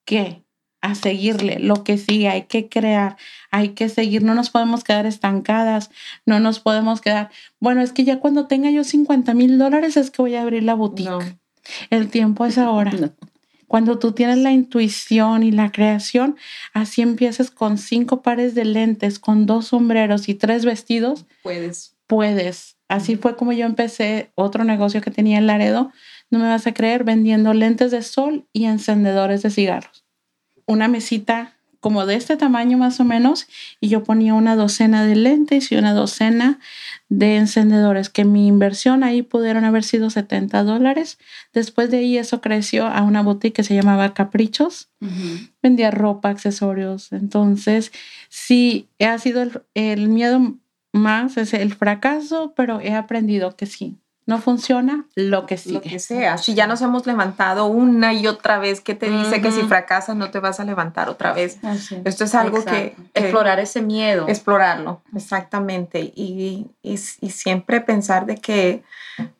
¿qué? A seguirle, lo que sigue, hay que crear, hay que seguir, no nos podemos quedar estancadas, no nos podemos quedar, bueno, es que ya cuando tenga yo 50 mil dólares es que voy a abrir la boutique. El tiempo es ahora. Cuando tú tienes la intuición y la creación, así empiezas con cinco pares de lentes, con dos sombreros y tres vestidos. Puedes. Puedes. Así fue como yo empecé otro negocio que tenía en Laredo. No me vas a creer, vendiendo lentes de sol y encendedores de cigarros. Una mesita como de este tamaño más o menos y yo ponía una docena de lentes y una docena de encendedores, que mi inversión ahí pudieron haber sido 70 dólares. Después de ahí eso creció a una boutique que se llamaba Caprichos. Vendía ropa, accesorios. Entonces, sí, ha sido el, el miedo más, es el fracaso, pero he aprendido que sí, no funciona, lo que sigue. Lo que sea. Si ya nos hemos levantado una y otra vez, ¿qué te dice que si fracasas no te vas a levantar otra vez? Esto es algo que, Explorar ese miedo. Explorarlo, exactamente. Y, y, siempre pensar de que,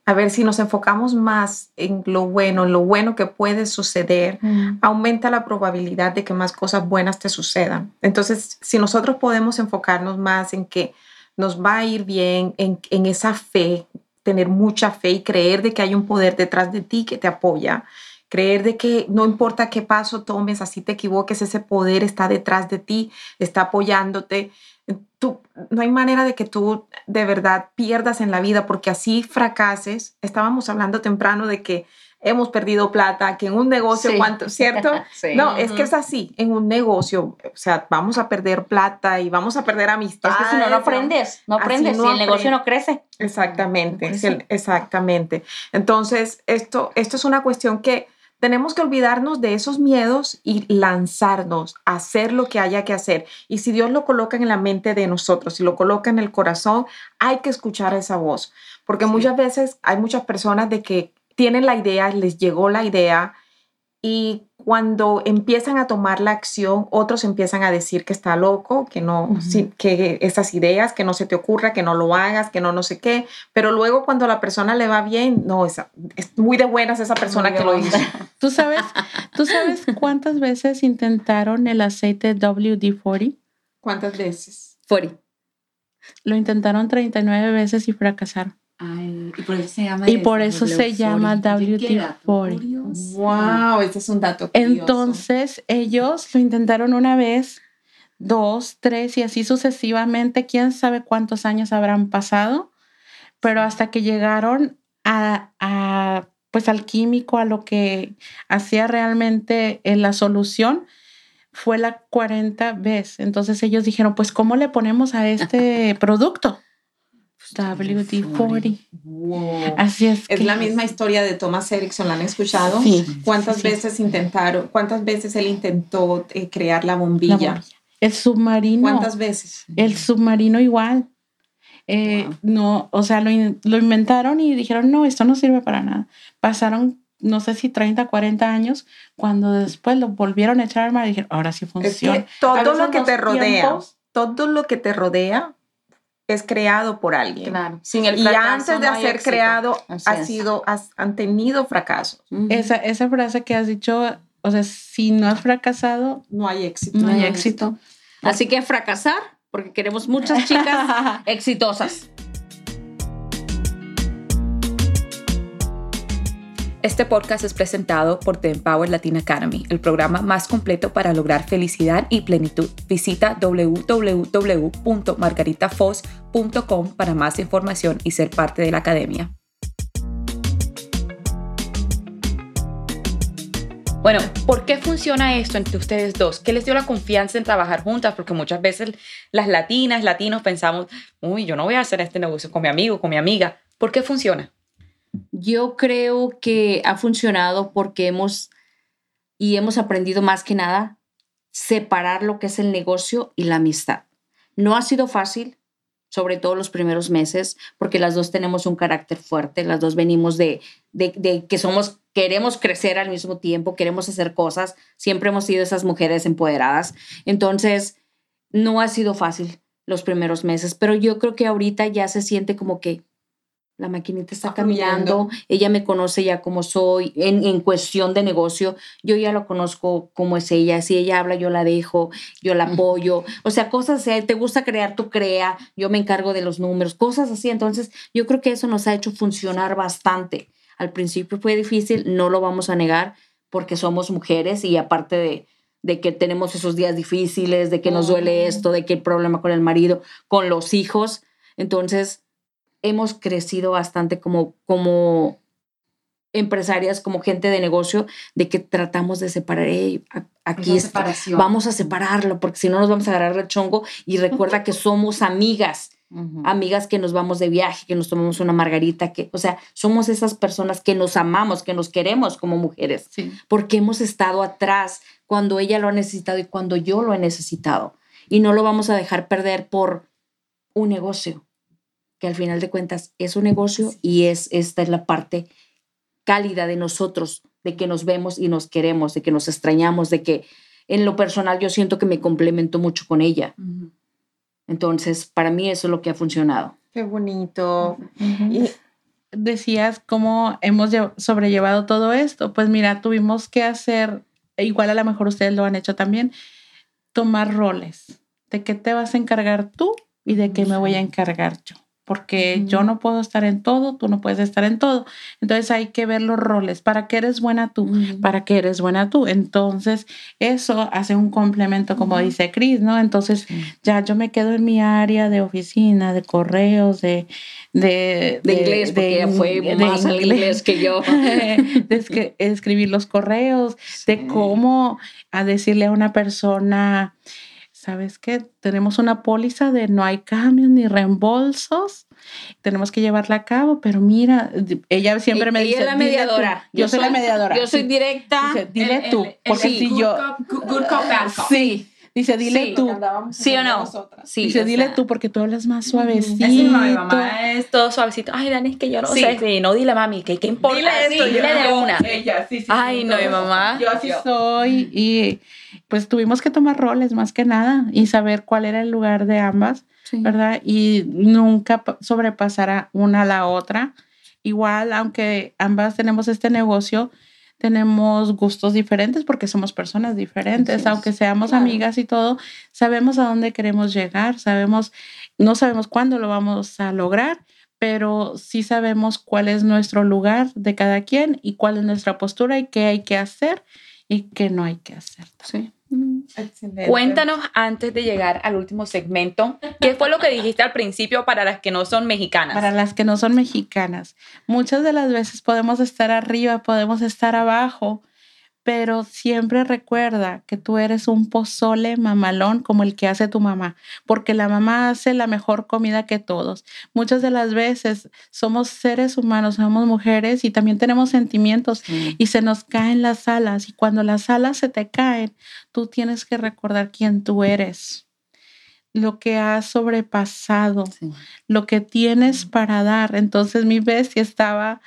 a ver, si nos enfocamos más en lo bueno, en lo bueno que puede suceder, aumenta la probabilidad de que más cosas buenas te sucedan. Entonces, si nosotros podemos enfocarnos más en que nos va a ir bien, en, en esa fe tener mucha fe y creer de que hay un poder detrás de ti que te apoya. Creer de que no importa qué paso tomes, así te equivoques, ese poder está detrás de ti, está apoyándote. Tú, no hay manera de que tú de verdad pierdas en la vida porque así fracases. Estábamos hablando temprano de que hemos perdido plata, que en un negocio, ¿cuánto? ¿Cierto? No, es que es así, en un negocio, o sea, vamos a perder plata y vamos a perder amistad. Es que si no, no aprendes, no aprendes, si el negocio no crece. Exactamente, exactamente. Entonces, esto, esto es una cuestión que tenemos que olvidarnos de esos miedos y lanzarnos a hacer lo que haya que hacer. Y si Dios lo coloca en la mente de nosotros, si lo coloca en el corazón, hay que escuchar esa voz. Porque muchas veces hay muchas personas de que tienen la idea, les llegó la idea y cuando empiezan a tomar la acción, otros empiezan a decir que está loco, que no, que esas ideas, que no se te ocurra, que no lo hagas, que no no sé qué, pero luego cuando la persona le va bien, no, es, es muy de buenas esa persona que lo hizo. ¿Tú sabes, ¿Tú sabes cuántas veces intentaron el aceite WD-40? ¿Cuántas veces? 40. Lo intentaron 39 veces y fracasaron y por eso se llama, y por eso se llama WT40. Wow, este es un dato. Curioso. Entonces, ellos lo intentaron una vez, dos, tres y así sucesivamente. Quién sabe cuántos años habrán pasado, pero hasta que llegaron a, a pues al químico, a lo que hacía realmente en la solución, fue la 40 veces. Entonces ellos dijeron, pues, ¿cómo le ponemos a este producto? WD-40. Así es. Es la misma historia de Thomas Erickson, ¿la han escuchado? Sí. ¿Cuántas veces intentaron, cuántas veces él intentó eh, crear la bombilla? El submarino. ¿Cuántas veces? El submarino igual. Eh, no, o sea, lo, lo, inventaron y dijeron, no, esto no sirve para nada. Pasaron, no sé si 30, 40 años, cuando después lo volvieron a echar al mar y dijeron, ahora sí funciona. todo lo que te rodea, todo lo que te rodea es creado por alguien. Sin el y antes de ser creado, ha sido, han tenido fracasos. esa, esa frase que has dicho, o sea, si no has fracasado, no hay éxito. No hay éxito. Así que fracasar, porque queremos muchas chicas exitosas. Este podcast es presentado por The Empower Latin Academy, el programa más completo para lograr felicidad y plenitud. Visita www.margaritafoz.com para más información y ser parte de la academia. Bueno, ¿por qué funciona esto entre ustedes dos? ¿Qué les dio la confianza en trabajar juntas? Porque muchas veces las latinas, latinos pensamos, uy, yo no voy a hacer este negocio con mi amigo, con mi amiga. ¿Por qué funciona? Yo creo que ha funcionado porque hemos y hemos aprendido más que nada separar lo que es el negocio y la amistad. No ha sido fácil, sobre todo los primeros meses, porque las dos tenemos un carácter fuerte, las dos venimos de, de, que somos, queremos crecer al mismo tiempo, queremos hacer cosas, siempre hemos sido esas mujeres empoderadas. Entonces, no ha sido fácil los primeros meses, pero yo creo que ahorita ya se siente como que la maquinita está cambiando, ella me conoce ya como soy, en, en, cuestión de negocio, yo ya lo conozco como es ella, si ella habla yo la dejo, yo la apoyo, o sea, cosas te gusta crear, tú crea, yo me encargo de los números, cosas así, entonces yo creo que eso nos ha hecho funcionar bastante. Al principio fue difícil, no lo vamos a negar, porque somos mujeres y aparte de, de que tenemos esos días difíciles, de que nos duele esto, de que el problema con el marido, con los hijos, entonces hemos crecido bastante como, como empresarias, como gente de negocio, de que tratamos de separar, aquí vamos a separarlo, porque si no nos vamos a agarrar el chongo. Y recuerda que somos amigas, amigas que nos vamos de viaje, que nos tomamos una margarita, que, o sea, somos esas personas que nos amamos, que nos queremos como mujeres, porque hemos estado atrás cuando ella lo ha necesitado y cuando yo lo he necesitado. Y no lo vamos a dejar perder por un negocio que al final de cuentas es un negocio y es esta es la parte cálida de nosotros, de que nos vemos y nos queremos, de que nos extrañamos, de que en lo personal yo siento que me complemento mucho con ella. Entonces, para mí eso es lo que ha funcionado. Qué bonito. y decías cómo hemos sobrellevado todo esto. Pues mira, tuvimos que hacer, igual a lo mejor ustedes lo han hecho también, tomar roles. ¿De qué te vas a encargar tú y de qué me voy a encargar yo? Porque yo no puedo estar en todo, tú no puedes estar en todo. Entonces hay que ver los roles. ¿Para qué eres buena tú? ¿Para qué eres buena tú? Entonces eso hace un complemento, como dice Cris, ¿no? Entonces ya yo me quedo en mi área de oficina, de correos, de... De, de, inglés, porque ella fue más al inglés que yo. de escribir los correos, de cómo a decirle a una persona ¿sabes qué? Tenemos una póliza de no hay cambios ni reembolsos, tenemos que llevarla a cabo, pero mira, ella siempre me dice... Ella es la mediadora. Yo, soy, la mediadora. Yo soy directa. dile tú, porque si yo... good cop, bad cop. Sí. Dice, dile tú. Sí o no. Sí, Dice, dile tú porque tú hablas más suavecito. Es mi mamá es todo suavecito. Ay, Dani, es que yo no sé. Sí, no, dile mami, ¿qué, qué importa dile esto? Dile de una. Ella, sí, sí. Ay, no, mi mamá. Yo así soy. Y pues tuvimos que tomar roles más que nada y saber cuál era el lugar de ambas, ¿verdad? Y nunca sobrepasar a una a la otra. Igual, aunque ambas tenemos este negocio, tenemos gustos diferentes porque somos personas diferentes, aunque seamos amigas y todo, sabemos a dónde queremos llegar, sabemos, no sabemos cuándo lo vamos a lograr, pero sí sabemos cuál es nuestro lugar de cada quien y cuál es nuestra postura y qué hay que hacer y qué no hay que hacer. Sí. Cuéntanos antes de llegar al último segmento, ¿qué fue lo que dijiste al principio para las que no son mexicanas? Para las que no son mexicanas. Muchas de las veces podemos estar arriba, podemos estar abajo, pero siempre recuerda que tú eres un pozole mamalón como el que hace tu mamá, porque la mamá hace la mejor comida que todos. Muchas de las veces somos seres humanos, somos mujeres y también tenemos sentimientos y se nos caen las alas y cuando las alas se te caen, tú tienes que recordar quién tú eres lo que has sobrepasado, lo que tienes para dar. Entonces mi bestia estaba,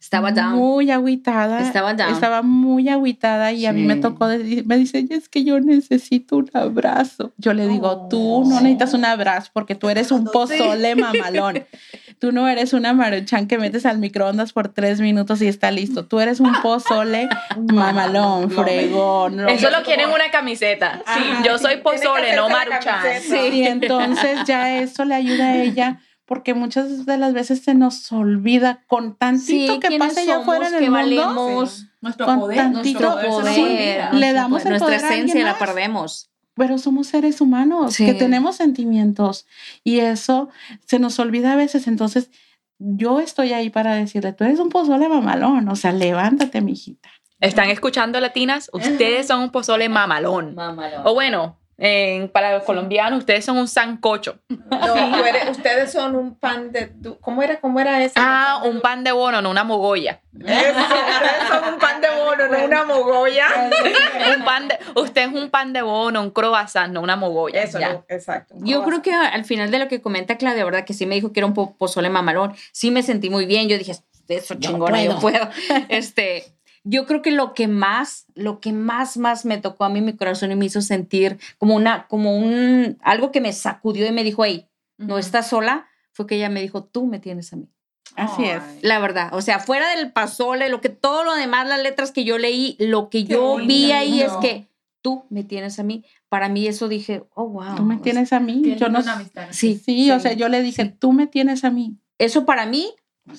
estaba muy aguitada. Estaba Estaba muy aguitada y a mí me tocó, me dice, es que yo necesito un abrazo. Yo le digo, tú no necesitas un abrazo porque tú eres un pozole mamalón. Tú no eres una maruchan que metes al microondas por tres minutos y está listo. Tú eres un pozole mamalón, fregón. Eso lo quieren una camiseta. Sí, yo soy pozole, no maruchan. Sí, y entonces ya eso le ayuda a ella porque muchas de las veces se nos olvida con tantito que pasa allá afuera en el mundo. Nuestro con poder, tantito poder, le damos el nuestra esencia la perdemos pero somos seres humanos que tenemos sentimientos y eso se nos olvida a veces. Entonces, yo estoy ahí para decirle, tú eres un pozole mamalón, o sea, levántate, mijita. ¿Están escuchando latinas? Ustedes son un pozole mamalón. Mamalón. O bueno, en- para los colombianos, ustedes son un sancocho. No, eres- ustedes son un pan de... ¿Cómo era? ¿Cómo era ese? Ah, un pan de bono, no una mogolla. Eso, ustedes son un pan de bono, no una mogolla. Un pan de, usted es un pan de bono, un croissant, no una mogolla. Eso, Ya. no, exacto. Yo creo que al final de lo que comenta Claudia, ¿verdad? Que sí me dijo que era un po- pozole mamalón. Sí me sentí muy bien. Yo dije, eso chingona, yo puedo. Este, yo creo que lo que más, lo que más, más me tocó a mí mi corazón y me hizo sentir como una, como un, algo que me sacudió y me dijo, hey, no estás sola, fue que ella me dijo, tú me tienes a mí. Así es. La verdad, o sea, fuera del pasole, lo que todo lo demás, las letras que yo leí, lo que Qué yo vi ahí es que tú me tienes a mí. Para mí eso dije, oh, wow. Tú me tienes a mí. Yo no. Sí, Sí, o sea, yo le dije, tú me tienes a mí. eso para mí,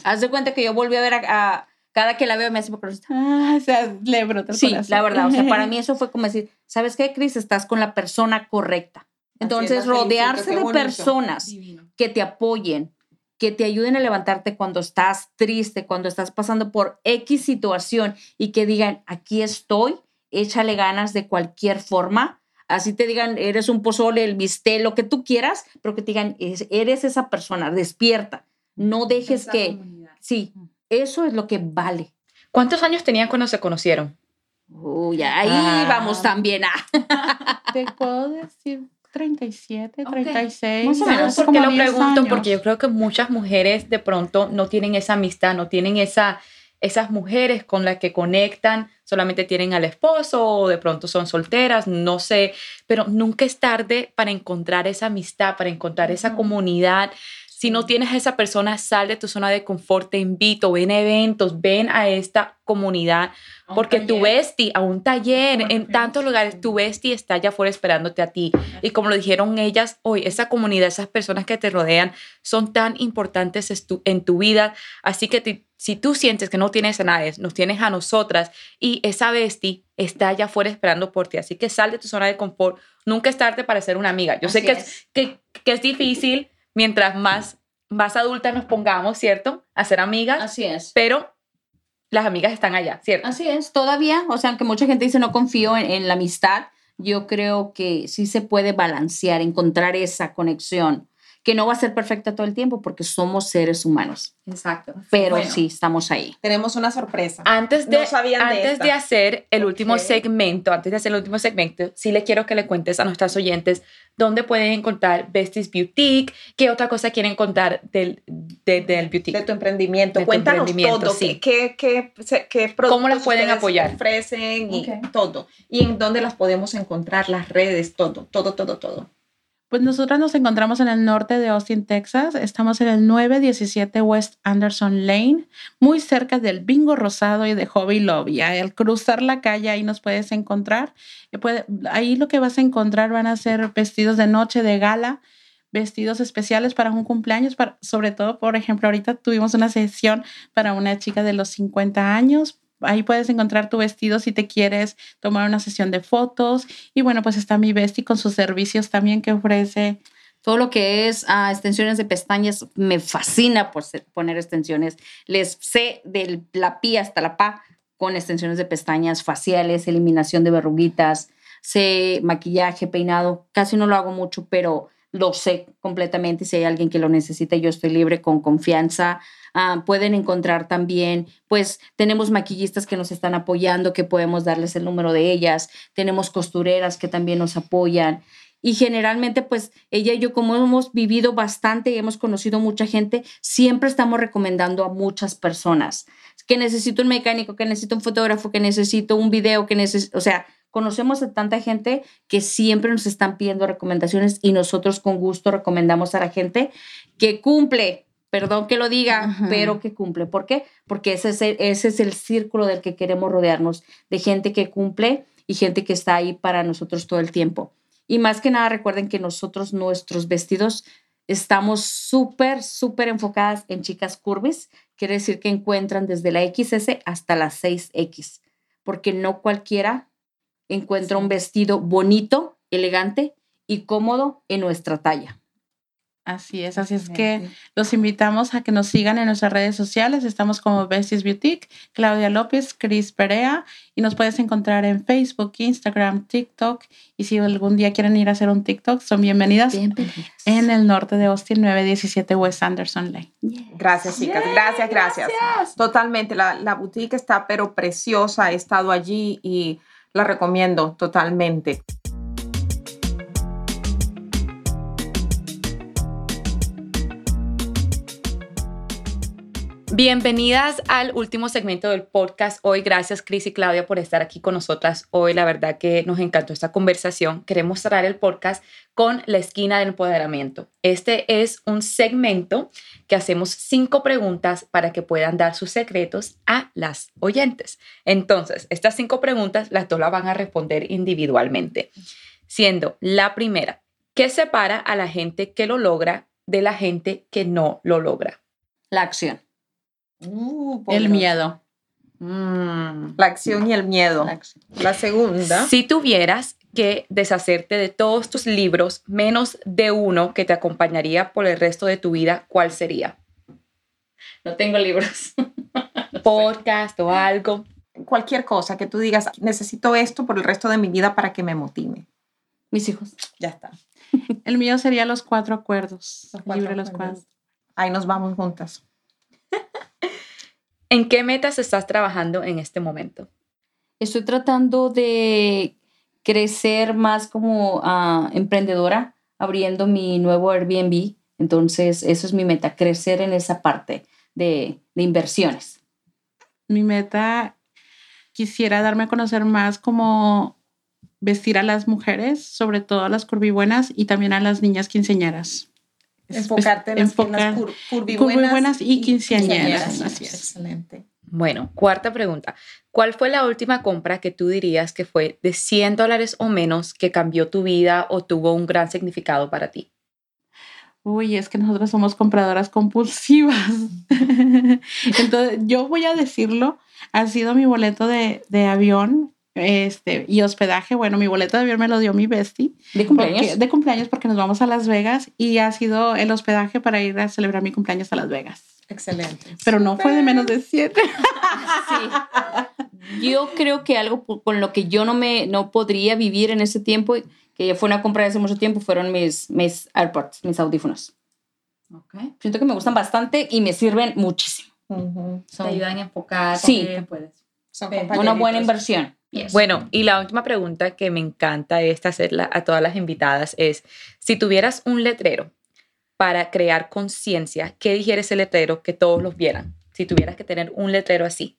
haz de cuenta que yo volví a ver a, a- cada que la veo me hace por Ah, o sea, le brota el Sí, corazón. la verdad, o sea, para mí eso fue como decir, ¿sabes qué, Cris? Estás con la persona correcta. Entonces, felicito, rodearse de bonito. personas que te apoyen, que te ayuden a levantarte cuando estás triste, cuando estás pasando por X situación y que digan, aquí estoy, échale ganas de cualquier forma. Así te digan, eres un pozole, el bistec, lo que tú quieras, pero que te digan, "Es- eres esa persona, despierta. No dejes que... Sí, eso es lo que vale. ¿Cuántos años tenían cuando se conocieron? Uy, ahí Ah. vamos también. Ah. Te puedo decir 37, Ok. 36. Más o ¿Sabes menos, por como qué lo 10 pregunto? años. Porque yo creo que muchas mujeres de pronto no tienen esa amistad, no tienen esa, esas mujeres con las que conectan, solamente tienen al esposo o de pronto son solteras, no sé, pero nunca es tarde para encontrar esa amistad, para encontrar esa comunidad. Si no tienes a esa persona, sal de tu zona de confort, te invito, ven a eventos, ven a esta comunidad, porque tu bestie, a un taller, en tantos lugares, tu bestie está allá afuera esperándote a ti. Y como lo dijeron ellas hoy, esa comunidad, esas personas que te rodean son tan importantes en tu vida. Así que si tú sientes que no tienes a nadie, nos tienes a nosotras y esa bestie está allá afuera esperando por ti. Así que sal de tu zona de confort. Nunca es tarde para ser una amiga. Yo sé Así que es. es, que, que es difícil mientras más, más adultas nos pongamos, ¿cierto? A ser amigas, Así es. pero las amigas están allá, ¿cierto? Así es, todavía, o sea, aunque mucha gente dice no confío en, en la amistad, yo creo que sí se puede balancear, encontrar esa conexión, que no va a ser perfecta todo el tiempo porque somos seres humanos, Exacto. pero Bueno. sí estamos ahí. Tenemos una sorpresa. Antes de, No sabían de antes esta. de hacer el último Ok. segmento, antes de hacer el último segmento, sí le quiero que le cuentes a nuestras oyentes dónde pueden encontrar Besties Boutique, qué otra cosa quieren contar del, de- del boutique. de tu emprendimiento. De tu Cuéntanos emprendimiento, todo. sí. ¿Qué, qué, qué, qué productos ¿Cómo las pueden apoyar? Ofrecen y Ok. todo. Y en dónde las podemos encontrar, las redes, todo, todo, todo, todo. Pues nosotras nos encontramos en el norte de Austin, Texas. Estamos en el 917 West Anderson Lane, muy cerca del Bingo Rosado y de Hobby Lobby. Al cruzar la calle ahí nos puedes encontrar. Puede- ahí lo que vas a encontrar van a ser vestidos de noche, de gala, vestidos especiales para un cumpleaños, sobre todo, por ejemplo, ahorita tuvimos una sesión para una chica de los 50 años. Ahí puedes encontrar tu vestido si te quieres tomar una sesión de fotos. Y bueno, pues está mi Besti con sus servicios también que ofrece. Todo lo que es ah, extensiones de pestañas, me fascina por poner extensiones. Les sé de la pi hasta la pa con extensiones de pestañas faciales, eliminación de verruguitas, sé maquillaje, peinado. Casi no lo hago mucho, pero lo sé completamente. Si hay alguien que lo necesita, yo estoy libre con confianza. Ah, pueden encontrar también, pues tenemos maquillistas que nos están apoyando, que podemos darles el número de ellas. Tenemos costureras que también nos apoyan. Y generalmente, pues ella y yo, como hemos vivido bastante y hemos conocido mucha gente, siempre estamos recomendando a muchas personas que necesito un mecánico, que necesito un fotógrafo, que necesito un video, que necesito, o sea, conocemos a tanta gente que siempre nos están pidiendo recomendaciones y nosotros con gusto recomendamos a la gente que cumple, perdón que lo diga, Ajá. pero que cumple. ¿Por qué? Porque ese es, el, ese es el círculo del que queremos rodearnos, de gente que cumple y gente que está ahí para nosotros todo el tiempo. Y más que nada, recuerden que nosotros, nuestros vestidos, estamos súper, súper enfocadas en chicas curvis. Quiere decir que encuentran desde la XS hasta la 6X, porque no cualquiera encuentra un vestido bonito, elegante y cómodo en nuestra talla. Así es, así es que los invitamos a que nos sigan en nuestras redes sociales. Estamos como Besties Boutique, Claudia López, Cris Perea y nos puedes encontrar en Facebook, Instagram, TikTok y si algún día quieren ir a hacer un TikTok, son bienvenidas, Bienvenidas. en el norte de Austin, 917 West Anderson Lane. Gracias, chicas. Gracias, gracias. Totalmente. La, la boutique está pero preciosa. He estado allí y la recomiendo totalmente. Bienvenidas al último segmento del podcast hoy. Gracias Cris y Claudia por estar aquí con nosotras hoy. La verdad que nos encantó esta conversación. Queremos cerrar el podcast con la esquina del empoderamiento. Este es un segmento que hacemos cinco preguntas para que puedan dar sus secretos a las oyentes. Entonces, estas cinco preguntas las dos las van a responder individualmente. Siendo la primera, ¿qué separa a la gente que lo logra de la gente que no lo logra? La acción. El miedo. Mm, la acción y el miedo. La segunda. Si tuvieras que deshacerte de todos tus libros, menos de uno que te acompañaría por el resto de tu vida, ¿cuál sería? No tengo libros. Podcast o algo. Cualquier cosa que tú digas, necesito esto por el resto de mi vida para que me motive. Mis hijos. Ya está. El mío sería los cuatro acuerdos. Los cuatro Libre los acuerdos. cuatro. Ahí nos vamos juntas. ¿En qué metas estás trabajando en este momento? Estoy tratando de crecer más como ah, emprendedora, abriendo mi nuevo Airbnb. Entonces, eso es mi meta, crecer en esa parte de, de inversiones. Mi meta quisiera darme a conocer más como vestir a las mujeres, sobre todo a las curvibuenas y también a las niñas quinceañeras. Enfocarte en las Enfocar- cur- curvibuenas curvibuenas y quinceañeras. Excelente. Bueno, cuarta pregunta. ¿Cuál fue la última compra que tú dirías que fue de 100 dólares o menos que cambió tu vida o tuvo un gran significado para ti? Uy, es que nosotros somos compradoras compulsivas. Entonces, yo voy a decirlo, ha sido mi boleto de, de avión este, y hospedaje. Bueno, mi boleto de avión me lo dio mi bestie. ¿De porque- cumpleaños? de cumpleaños porque nos vamos a Las Vegas y ha sido el hospedaje para ir a celebrar mi cumpleaños a Las Vegas. Excelente. Pero no fue de menos de siete. Sí. Yo creo que algo con lo que yo no me no podría vivir en ese tiempo, que ya fue una compra de hace mucho tiempo, fueron mis, mis AirPods, mis audífonos. Siento que me gustan bastante y me sirven muchísimo. Ujú. Son a enfocar. Sí. puedes. Son una buena inversión. Bueno, y la última pregunta que me encanta esta hacerla a todas las invitadas es, si tuvieras un letrero para crear conciencia, ¿qué dijera ese letrero que todos los vieran? Si tuvieras que tener un letrero así,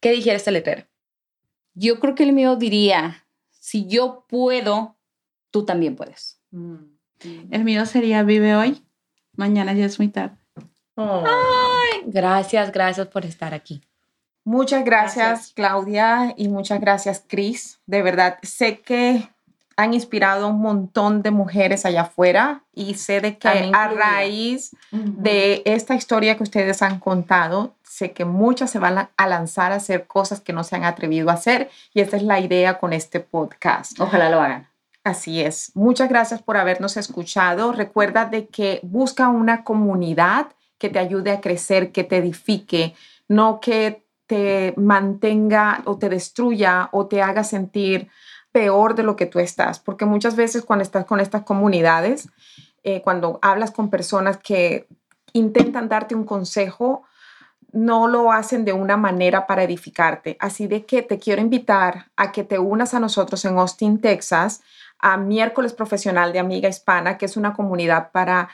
¿qué dijera ese letrero? Yo creo que el mío diría, si yo puedo, tú también puedes. El mío sería vive hoy, mañana ya es muy tarde. Oh. Gracias, gracias por estar aquí. Muchas gracias, Gracias. Claudia, y muchas gracias, Cris. De verdad, sé que han inspirado a un montón de mujeres allá afuera y sé de que A raíz de esta historia que ustedes han contado, sé que muchas se van a- a lanzar a hacer cosas que no se han atrevido a hacer y esta es la idea con este podcast. Ojalá lo hagan. Así es. Muchas gracias por habernos escuchado. Recuerda de que busca una comunidad que te ayude a crecer, que te edifique, no que te mantenga o te destruya o te haga sentir peor de lo que tú estás. Porque muchas veces cuando estás con estas comunidades, eh, cuando hablas con personas que intentan darte un consejo, no lo hacen de una manera para edificarte. Así de que te quiero invitar a que te unas a nosotros en Austin, Texas, a Miércoles Profesional de Amiga Hispana, que es una comunidad para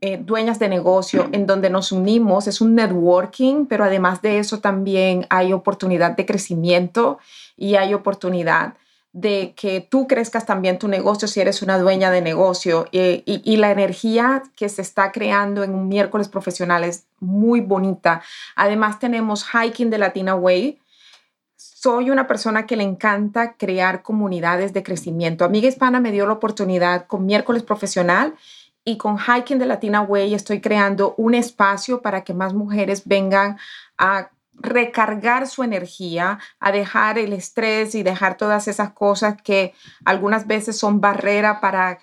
eh, dueñas de negocio en donde nos unimos. Es un networking, pero además de eso también hay oportunidad de crecimiento y hay oportunidad de que tú crezcas también tu negocio si eres una dueña de negocio eh, y, y la energía que se está creando en un miércoles profesional es muy bonita. Además tenemos Hiking de Latina Way. Soy una persona que le encanta crear comunidades de crecimiento. Amiga Hispana me dio la oportunidad con miércoles profesional y con Hiking de Latina Way estoy creando un espacio para que más mujeres vengan a recargar su energía, a dejar el estrés y dejar todas esas cosas que algunas veces son barrera para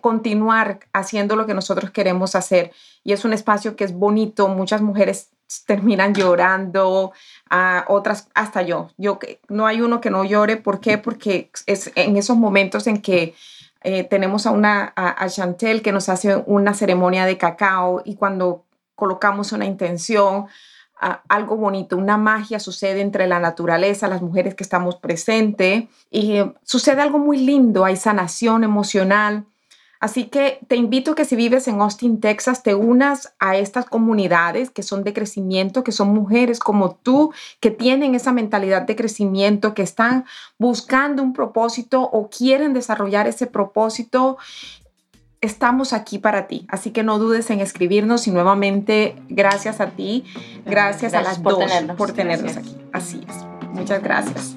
continuar haciendo lo que nosotros queremos hacer. Y es un espacio que es bonito, muchas mujeres terminan llorando, a otras hasta yo. Yo no hay uno que no llore, ¿por qué? Porque es en esos momentos en que eh, tenemos a una a, Chantel que nos hace una ceremonia de cacao y cuando colocamos una intención, algo bonito, una magia sucede entre la naturaleza, las mujeres que estamos presentes y eh, sucede algo muy lindo, hay sanación emocional. Así que te invito a que si vives en Austin, Texas, te unas a estas comunidades que son de crecimiento, que son mujeres como tú, que tienen esa mentalidad de crecimiento, que están buscando un propósito o quieren desarrollar ese propósito estamos aquí para ti. Así que no dudes en escribirnos y nuevamente gracias a ti, gracias, a las por dos por tenernos aquí. Así es. Muchas gracias.